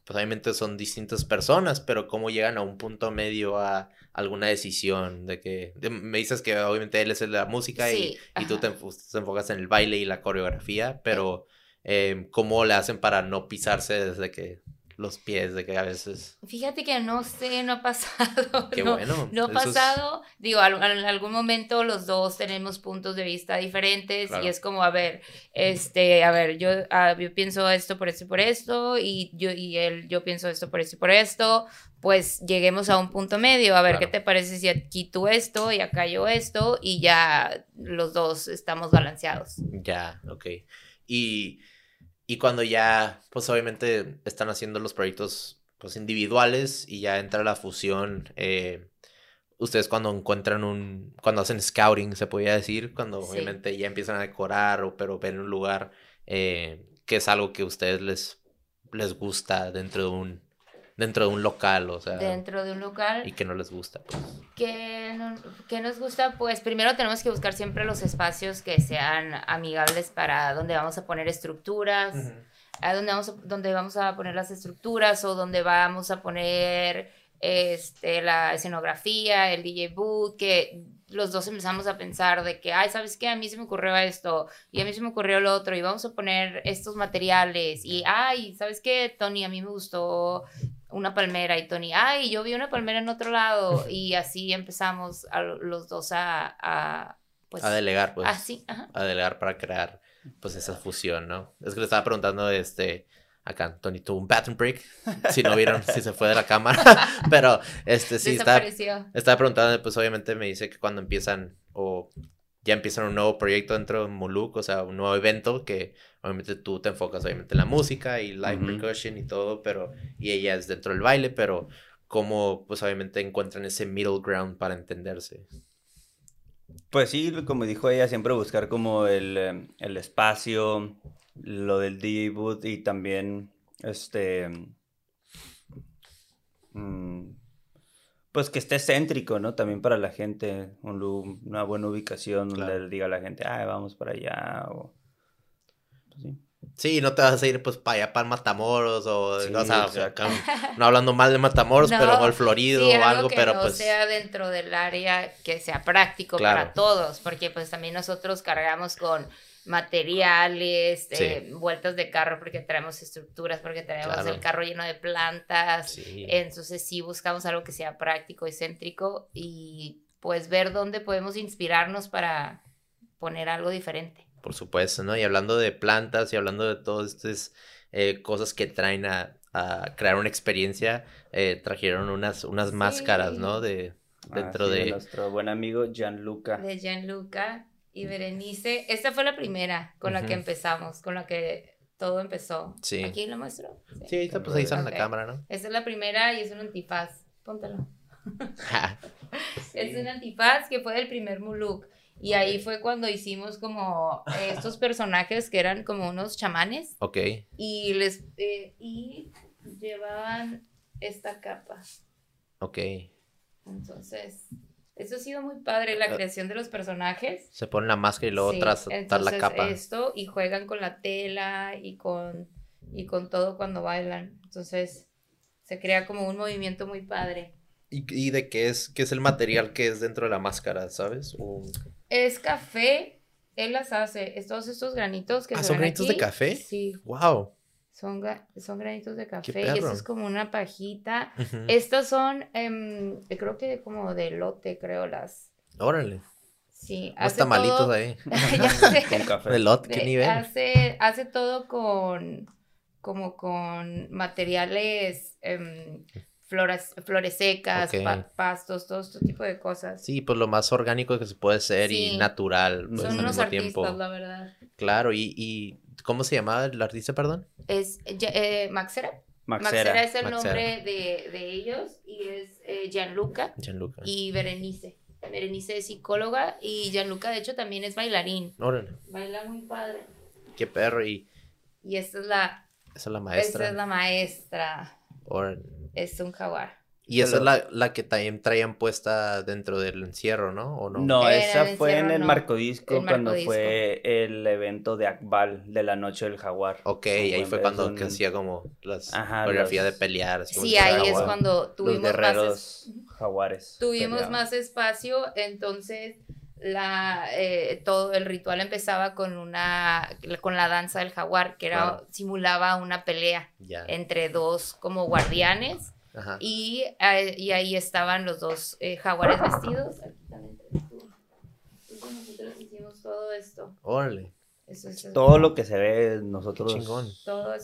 pues obviamente son distintas personas, pero cómo llegan a un punto medio a alguna decisión de que me dices que obviamente él es de la música y, y, tú te, enfocas en el baile y la coreografía, pero eh, cómo le hacen para no pisarse desde que los pies de que a veces. Fíjate que no sé, no ha pasado. Qué bueno. No ha pasado. Digo, en algún momento los dos tenemos puntos de vista diferentes y es como, a ver, este, a ver, yo, ah, yo pienso esto por esto y por esto y yo y él, yo pienso esto por esto y por esto. Pues lleguemos a un punto medio. A ver, ¿qué te parece si aquí tú esto y acá yo esto y ya los dos estamos balanceados? Ya, ok. Y y cuando ya, pues obviamente están haciendo los proyectos pues individuales y ya entra la fusión, eh, ustedes cuando encuentran un, cuando hacen scouting, se podría decir, cuando obviamente ya empiezan a decorar o pero ven un lugar eh, que es algo que a ustedes les, les gusta dentro de un, dentro de un local, o sea. Dentro de un local. Y que no les gusta, pues. Que, que nos gusta, pues primero tenemos que buscar siempre los espacios que sean amigables para donde vamos a poner estructuras, a donde, vamos a, donde vamos a poner las estructuras o donde vamos a poner este, la escenografía, el DJ booth, que los dos empezamos a pensar de que, ay, ¿sabes qué? A mí se me ocurrió esto y a mí se me ocurrió lo otro y vamos a poner estos materiales y, ay, ¿sabes qué, Tony? A mí me gustó una palmera y Tony, ay, yo vi una palmera en otro lado y así empezamos a los dos a, a pues, a delegar, pues. Así, A delegar para crear, pues, esa fusión, ¿no? Es que le estaba preguntando, este, acá Tony tuvo un bathroom break, si no vieron, si se fue de la cámara, pero, este, sí, estaba, estaba preguntando, pues, obviamente me dice que cuando empiezan, o ya empiezan un nuevo proyecto dentro de Muluk, o sea, un nuevo evento que obviamente tú te enfocas obviamente en la música y live percussion y todo, pero, y ella es dentro del baile, pero cómo pues obviamente encuentran ese middle ground para entenderse. Pues sí, como dijo ella, siempre buscar como el, em, el espacio, lo del DJ booth y también este mm, pues que esté céntrico, ¿no? También para la gente, una buena ubicación donde le diga a la gente, ay, vamos para allá, o... Pues sí. Sí, no te vas a ir pues para allá, para Matamoros o, o sea, no hablando mal de Matamoros, pero o el Florido o algo, que pero no pues sea dentro del área que sea práctico para todos, porque pues también nosotros cargamos con materiales, eh, vueltas de carro porque traemos estructuras, porque tenemos el carro lleno de plantas. Entonces sí buscamos algo que sea práctico y céntrico y pues ver dónde podemos inspirarnos para poner algo diferente. Por supuesto, ¿no? Y hablando de plantas y hablando de todas estas eh, cosas que traen a, crear una experiencia, eh, trajeron unas, unas máscaras, ¿no? De, dentro de... nuestro buen amigo Gianluca. De Gianluca y Berenice. Esta fue la primera con la que empezamos, con la que todo empezó. Sí. ¿Aquí lo muestro? Sí, ahí está, pues ahí está en la cámara, ¿no? Esta es la primera y es un antifaz. Póntelo. es un antifaz que fue del primer Muluk. Y ahí fue cuando hicimos como estos personajes que eran como unos chamanes. Ok. Y les eh, y llevaban esta capa. Ok. Entonces, eso ha sido muy padre, la ah. creación de los personajes. Se ponen la máscara y luego tras la capa. esto y juegan con la tela y con, y con todo cuando bailan. Entonces se crea como un movimiento muy padre. ¿Y, de qué es, qué es el material que es dentro de la máscara, sabes? Es café, él las hace, es todos estos granitos que ah, ¿son granitos de café? Sí. ¡Wow! Son, son granitos de café y eso es como una pajita. Estas son, em, creo que como de lote, creo, las. Órale. Sí. Hace tamalitos ahí. Con café. De lote, ¿qué nivel? Hace, hace todo con, como con materiales, em, flores, flores secas, pastos, todo este tipo de cosas. Sí, pues lo más orgánico que se puede ser y natural. Pues, Son unos artistas, la verdad. Claro, y, y ¿cómo se llamaba el artista, perdón? Es eh, Maxera. Maxera. es el nombre de, de, ellos y es eh, Gianluca, Gianluca y Berenice. Berenice es psicóloga y Gianluca de hecho también es bailarín. Órale. Baila muy padre. Qué perro y... Y esta es la... Esa es la maestra. Esta es la maestra. Órale. Es un jaguar. Y esa es la, la, que también traían puesta dentro del encierro, ¿no? ¿O no? No, esa fue en el Marco Disco cuando fue el evento de Akbal de la Noche del Jaguar. Ok, ahí fue cuando que hacía como las coreografía de pelear. Sí, ahí es cuando tuvimos más jaguares. Tuvimos más espacio, entonces la eh, todo el ritual empezaba con una con la danza del jaguar, que era simulaba una pelea entre dos como guardianes y, eh, y, ahí estaban los dos eh, jaguares vestidos. Aquí también nosotros hicimos todo esto. Órale. todo lo que se ve, nosotros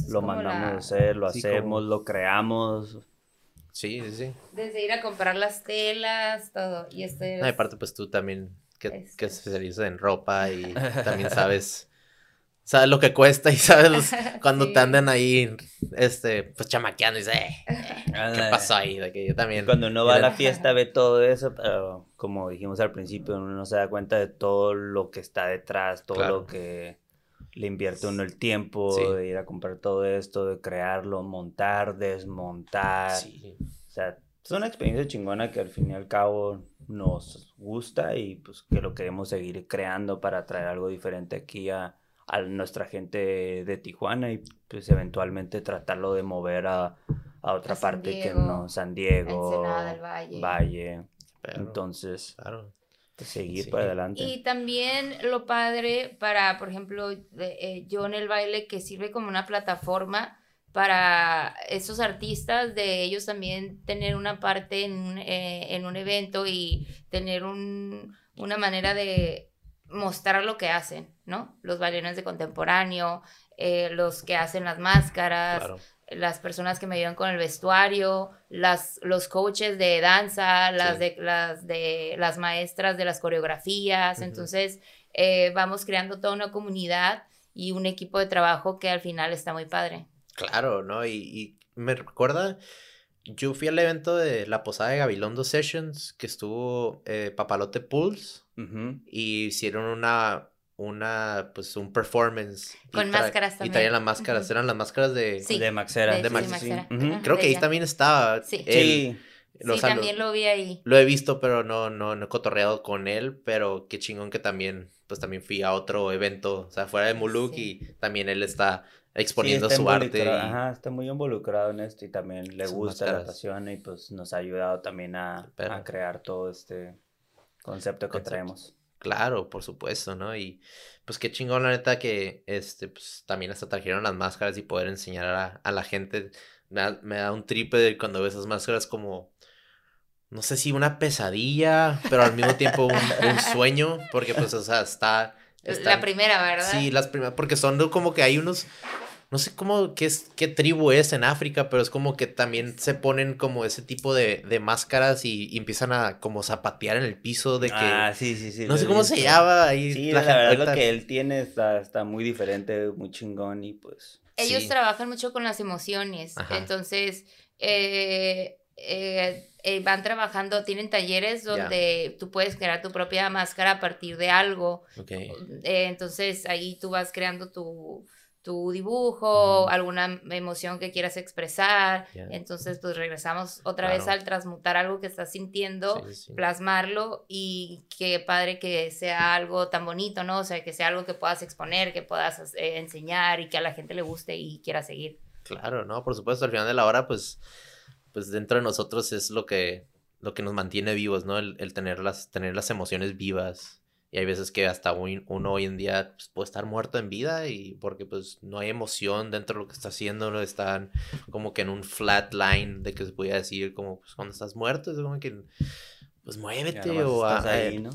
lo mandamos a hacer, lo hacemos, lo creamos. Sí, sí, sí. Desde ir a comprar las telas, todo. Y este. No, aparte, pues tú también, que, que este. especializas en ropa y también sabes sabes lo que cuesta y sabes cuando te andan ahí, este, pues chamaqueando y dices, eh, ¿qué pasó ahí? De que yo también. Cuando uno va a la fiesta ve todo eso, pero como dijimos al principio, uno no se da cuenta de todo lo que está detrás, todo lo que le invierte uno el tiempo de ir a comprar todo esto, de crearlo, montar, desmontar. O sea, es una experiencia chingona que al fin y al cabo nos gusta y pues que lo queremos seguir creando para traer algo diferente aquí a a nuestra gente de Tijuana y pues eventualmente tratarlo de mover a, a otra parte que no, San Diego, del Valle. Valle. Entonces, claro. Pues, seguir para adelante. Y también lo padre para, por ejemplo, eh, yo en el baile que sirve como una plataforma para esos artistas de ellos también tener una parte en, eh, en un evento y tener un, una manera de mostrar lo que hacen, ¿no? Los bailarines de contemporáneo, eh, los que hacen las máscaras, las personas que me ayudan con el vestuario, las, los coaches de danza, las, de, las de las maestras de las coreografías. Entonces, eh, vamos creando toda una comunidad y un equipo de trabajo que al final está muy padre. Claro, ¿no? Y, y me recuerda, yo fui al evento de la posada de Gabilondo Sessions, que estuvo eh, Papalote Pulse, y hicieron una, una, pues un performance. Con máscaras también. Y traían las máscaras, eran las máscaras de... Sí, de Maxera. De, Maxera. Creo que ahí también estaba. Sí. sí. también lo, vi ahí. Lo he visto, pero no, no, no he cotorreado con él, pero qué chingón que también, pues también fui a otro evento, o sea, fuera de Muluk y también él está exponiendo su arte. Ajá, está muy involucrado en esto y también le gusta, la pasión y pues nos ha ayudado también a, a crear todo este concepto que traemos. Claro, por supuesto, ¿no? Y pues qué chingón, la neta, que este, pues también hasta trajeron las máscaras y poder enseñar a, a la gente. Me da, me da un tripe cuando ves esas máscaras como, no sé si una pesadilla, pero al mismo tiempo un, sueño, porque pues, o sea, está... la primera, ¿verdad? Sí, las primeras, porque son como que hay unos no sé cómo, qué, es, qué tribu es en África, pero es como que también se ponen como ese tipo de, de máscaras y, empiezan a como zapatear en el piso de que... Ah, sí, sí, sí. No sé cómo se llama ahí. Sí, la, verdad lo que él tiene está, está muy diferente, muy chingón y pues... Ellos trabajan mucho con las emociones, entonces... Eh, eh, eh, van trabajando, tienen talleres donde tú puedes crear tu propia máscara a partir de algo. entonces ahí tú vas creando tu, tu dibujo, alguna emoción que quieras expresar. Entonces, pues regresamos otra vez al transmutar algo que estás sintiendo, plasmarlo y qué padre que sea algo tan bonito, ¿no? O sea, que sea algo que puedas exponer, que puedas eh, enseñar y que a la gente le guste y quiera seguir. Claro, ¿no? Por supuesto, al final de la hora, pues, pues dentro de nosotros es lo que, lo que nos mantiene vivos, ¿no? El, el tener, las, tener las emociones vivas y hay veces que hasta uno hoy en día pues, puede estar muerto en vida y porque pues no hay emoción dentro de lo que está haciendo, no están como que en un flat line de que se podía decir como pues cuando estás muerto, es como que pues muévete o ahí, ¿no?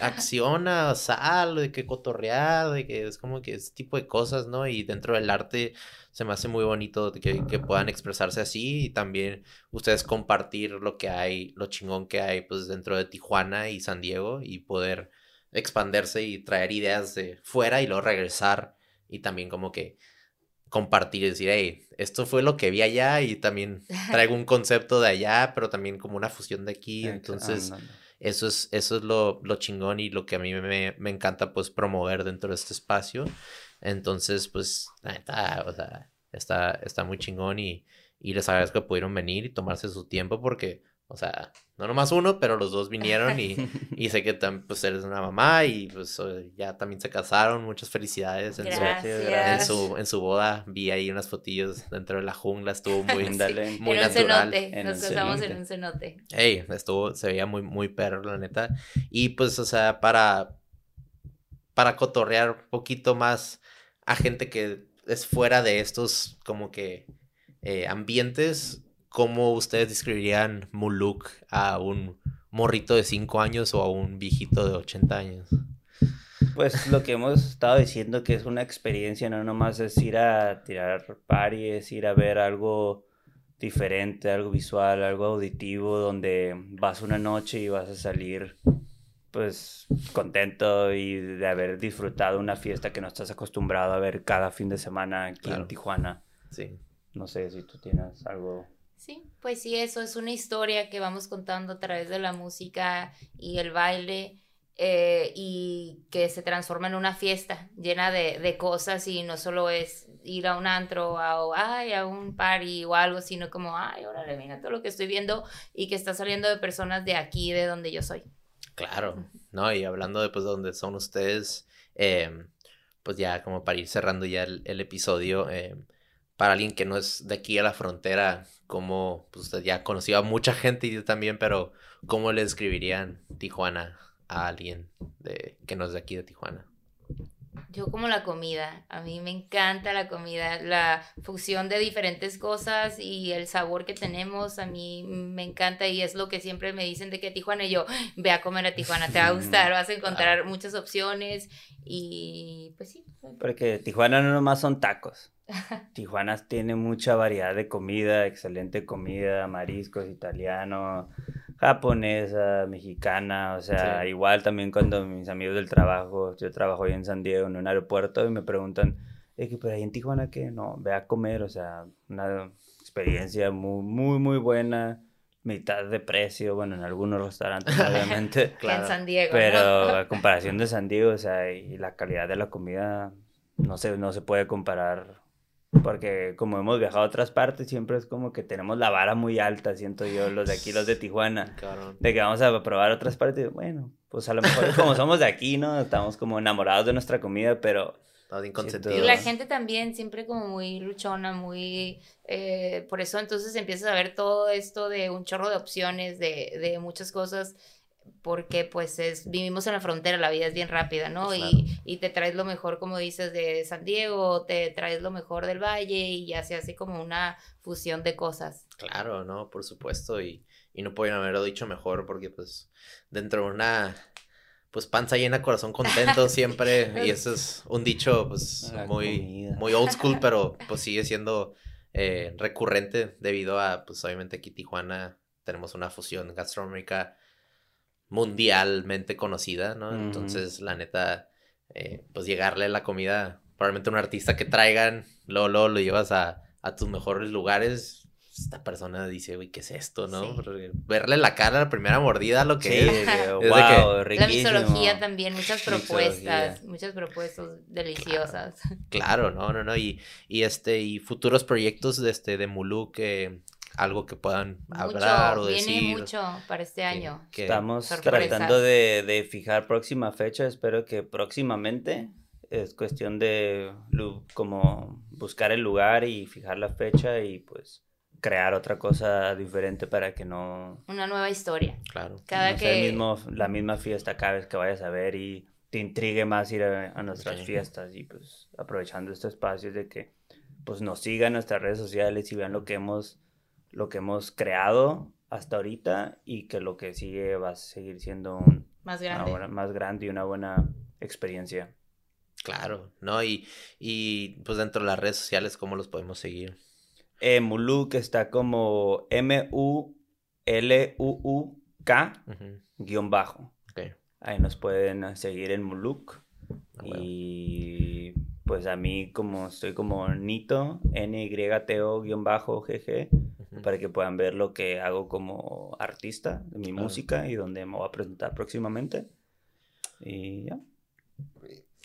acciona, sal, de que cotorrear, de que es como que ese tipo de cosas, ¿no? Y dentro del arte se me hace muy bonito que, que puedan expresarse así y también ustedes compartir lo que hay, lo chingón que hay pues dentro de Tijuana y San Diego y poder expandirse y traer ideas de fuera y luego regresar y también como que compartir y decir, hey, esto fue lo que vi allá y también traigo un concepto de allá, pero también como una fusión de aquí. Entonces, eso es, eso es lo, lo, chingón y lo que a mí me, me, encanta pues promover dentro de este espacio. Entonces, pues, está, o sea, está, está muy chingón y, y les agradezco que pudieron venir y tomarse su tiempo porque o sea, no nomás uno, pero los dos vinieron y, y sé que pues eres una mamá y pues ya también se casaron. Muchas felicidades en, su, en su, en su boda. Vi ahí unas fotillos dentro de la jungla, estuvo muy, muy en natural. Cenote. Nos casamos en un cenote. Ey, estuvo, se veía muy, muy perro, la neta. Y pues, o sea, para, para cotorrear un poquito más a gente que es fuera de estos como que eh, ambientes ¿cómo ustedes describirían Muluk a un morrito de 5 años o a un viejito de 80 años? Pues lo que hemos estado diciendo que es una experiencia, no nomás es ir a tirar paries, ir a ver algo diferente, algo visual, algo auditivo, donde vas una noche y vas a salir pues contento y de haber disfrutado una fiesta que no estás acostumbrado a ver cada fin de semana aquí en Tijuana. Sí. No sé si tú tienes algo Sí, pues sí, eso es una historia que vamos contando a través de la música y el baile eh, y que se transforma en una fiesta llena de, cosas y no solo es ir a un antro o ay, a un party o algo, sino como, ay, órale, mira todo lo que estoy viendo y que está saliendo de personas de aquí, de donde yo soy. Claro, ¿no? Y hablando de pues donde son ustedes, em, pues ya como para ir cerrando ya el, episodio, em, para alguien que no es de aquí a la frontera, como pues, usted ya conoció a mucha gente y yo también, pero ¿cómo le describirían Tijuana a alguien de, que no es de aquí de Tijuana? Yo como la comida, a mí me encanta la comida, la fusión de diferentes cosas y el sabor que tenemos, a mí me encanta y es lo que siempre me dicen de que Tijuana y yo, ve a comer a Tijuana, te va a gustar, vas a encontrar muchas opciones y pues sí. Porque Tijuana no nomás son tacos. Tijuana tiene mucha variedad de comida, excelente comida, mariscos, italiano, japonesa, mexicana, o sea, igual también cuando mis amigos del trabajo, yo trabajo ahí en San Diego en un aeropuerto y me preguntan, pero ahí en Tijuana qué? No, ve a comer, o sea, una experiencia muy, muy, muy buena, mitad de precio, bueno, en algunos restaurantes obviamente. claro. en San Diego. Pero a comparación de San Diego, o sea, y la calidad de la comida no se, no se puede comparar porque como hemos viajado a otras partes, siempre es como que tenemos la vara muy alta, siento yo, los de aquí, los de Tijuana. De que vamos a probar otras partes. Bueno, pues a lo mejor como somos de aquí, ¿no? Estamos como enamorados de nuestra comida, pero... Y la gente también siempre como muy luchona, muy... Eh, por eso entonces empiezas a ver todo esto de un chorro de opciones, de, de muchas cosas porque pues es, vivimos en la frontera, la vida es bien rápida, ¿no? Y, y, te traes lo mejor, como dices, de San Diego, te traes lo mejor del valle y ya se hace como una fusión de cosas. Claro, ¿no? Por supuesto, y, y no pueden haberlo dicho mejor porque pues dentro de una pues panza llena, corazón contento siempre. y eso es un dicho pues muy, muy old school, pero pues sigue siendo eh, recurrente debido a pues obviamente aquí Tijuana tenemos una fusión gastronómica mundialmente conocida, ¿no? Entonces, la neta, eh, pues llegarle la comida, probablemente un artista que traigan, luego, lo llevas a, a, tus mejores lugares. Esta persona dice, güey, ¿qué es esto, no? Verle la cara a la primera mordida, lo que es. wow, La misología también, muchas propuestas, muchas propuestas deliciosas. Claro, no, no, no. Y, y este, y futuros proyectos de este, de Mulu que algo que puedan hablar o decir. Viene mucho para este año. Estamos tratando de, fijar próxima fecha, espero que próximamente. Es cuestión de como buscar el lugar y fijar la fecha y pues crear otra cosa diferente para que no... Una nueva historia. Claro. Cada que... mismo, la misma fiesta cada vez que vayas a ver y te intrigue más ir a, nuestras fiestas y pues aprovechando este espacio de que pues nos sigan en nuestras redes sociales y vean lo que hemos lo que hemos creado hasta ahorita y que lo que sigue va a seguir siendo un, más grande. más grande y una buena experiencia. Claro, ¿no? Y, y pues dentro de las redes sociales, ¿cómo los podemos seguir? Eh, Muluk está como M-U-L-U-U-K guion bajo. Ahí nos pueden seguir en Muluk. Ah, y pues a mí como estoy como Nito, Para que puedan ver lo que hago como artista de mi música y donde me voy a presentar próximamente. Y ya.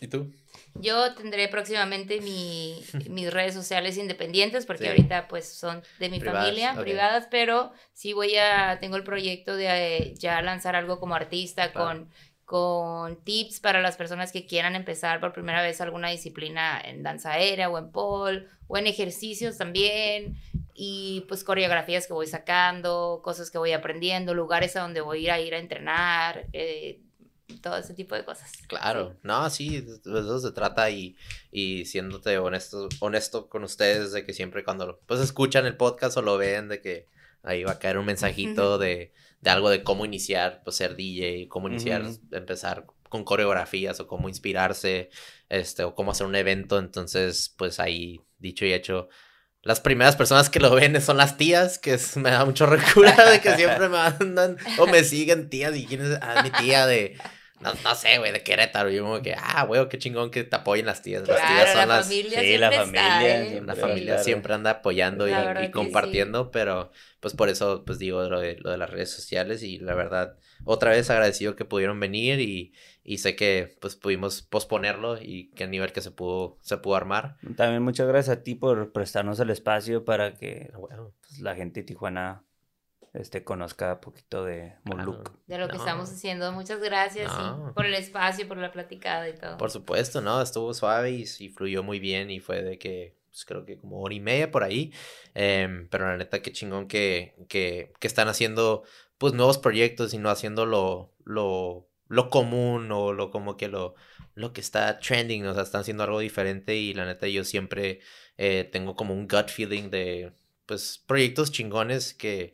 ¿Y tú? Yo tendré próximamente mi, mis redes sociales independientes porque ahorita pues son de mi familia, privadas, pero sí voy a, tengo el proyecto de eh, ya lanzar algo como artista con, con tips para las personas que quieran empezar por primera vez alguna disciplina en danza aérea o en pole o en ejercicios también y pues coreografías que voy sacando, cosas que voy aprendiendo, lugares a donde voy a ir a ir a entrenar, eh, todo ese tipo de cosas. Claro, no, sí, de eso se trata y, y siéndote honesto, honesto con ustedes de que siempre cuando pues escuchan el podcast o lo ven de que ahí va a caer un mensajito de, de algo de cómo iniciar, pues ser DJ, cómo iniciar, empezar con coreografías o cómo inspirarse, este, o cómo hacer un evento, entonces pues ahí dicho y hecho las primeras personas que lo ven son las tías, que me da mucho recuerdo de que siempre me mandan o me siguen tías y quién es ah, mi tía de no, no sé, güey, de Querétaro. Y yo como que, ah, güey, qué chingón que te apoyen las tías. Las tías son la las. Familia sí, la familia. ¿eh? La familia siempre anda apoyando y, compartiendo, pero pues por eso, pues digo lo de, lo de las redes sociales y la verdad, otra vez agradecido que pudieron venir y, y sé que pues pudimos posponerlo y que a nivel que se pudo, se pudo armar. También muchas gracias a ti por prestarnos el espacio para que bueno, pues, la gente de Tijuana este, conozca un poquito de Moluk. De lo que estamos haciendo. Muchas gracias por el espacio, por la platicada y todo. Por supuesto, ¿no? Estuvo suave y, fluyó muy bien y fue de que, pues creo que como hora y media por ahí. Em, pero la neta, qué chingón que, que, que, están haciendo, pues, nuevos proyectos y no haciendo lo, lo, lo común o lo como que lo, lo que está trending, o sea, están haciendo algo diferente y la neta yo siempre eh, tengo como un gut feeling de, pues, proyectos chingones que,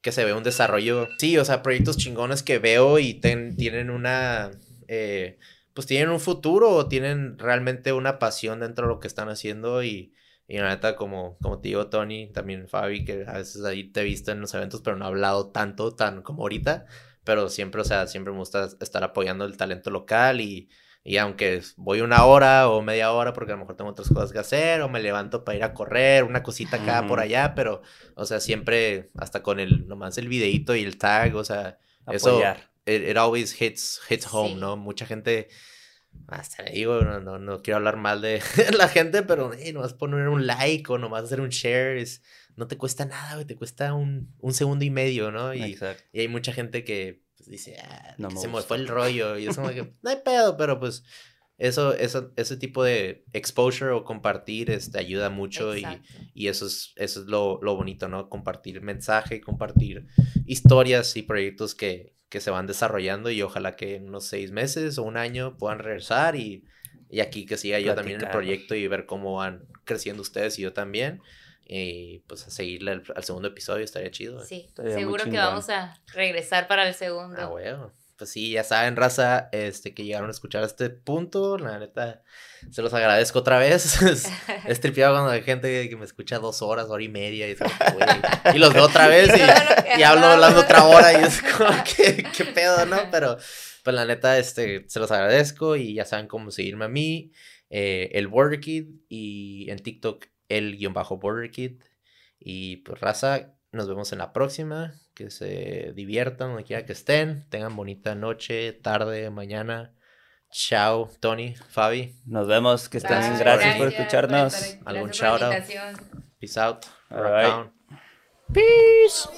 que se ve un desarrollo. Sí, o sea, proyectos chingones que veo y tienen una, eh, pues tienen un futuro o tienen realmente una pasión dentro de lo que están haciendo y, y la neta, como, como te digo, Tony, también Fabi, que a veces ahí te he visto en los eventos, pero no he hablado tanto, tan como ahorita, pero siempre, o sea, siempre me gusta estar apoyando el talento local y y aunque voy una hora o media hora porque a lo mejor tengo otras cosas que hacer o me levanto para ir a correr, una cosita acá por allá, pero, o sea, siempre hasta con el, nomás el videito y el tag, o sea, eso, it, always hits, hits home, ¿no? Mucha gente, hasta le digo, no, no, quiero hablar mal de la gente, pero hey, nomás poner un like o nomás hacer un share es, no te cuesta nada, güey, te cuesta un, un segundo y medio, ¿no? Y, y hay mucha gente que pues, dice, ah, se me fue el rollo. Y eso que, no hay pedo, pero pues eso, eso, ese tipo de exposure o compartir este, ayuda mucho y, y, eso es, eso es lo, lo, bonito, ¿no? Compartir mensaje, compartir historias y proyectos que, que, se van desarrollando y ojalá que en unos seis meses o un año puedan regresar y, y aquí que siga yo también en el proyecto y ver cómo van creciendo ustedes y yo también. Y pues a seguirle al, segundo episodio estaría chido. Sí, seguro que vamos a regresar para el segundo. Ah, bueno. Pues sí, ya saben, raza, este, que llegaron a escuchar este punto. La neta, se los agradezco otra vez. es, es cuando hay gente que me escucha dos horas, hora y media. Y, y los veo otra vez y, y hablo hablando otra hora. Y es como, ¿qué, qué pedo, no? Pero, pues la neta, este, se los agradezco y ya saben cómo seguirme a mí. Eh, el Border Kid y en TikTok el guion bajo Border Kid. Y pues raza, nos vemos en la próxima. Que se diviertan donde quiera que estén. Tengan bonita noche, tarde, mañana. Chao, Tony, Fabi. Nos vemos, que estén. Gracias, por escucharnos. Algún shout out. Peace out. Peace.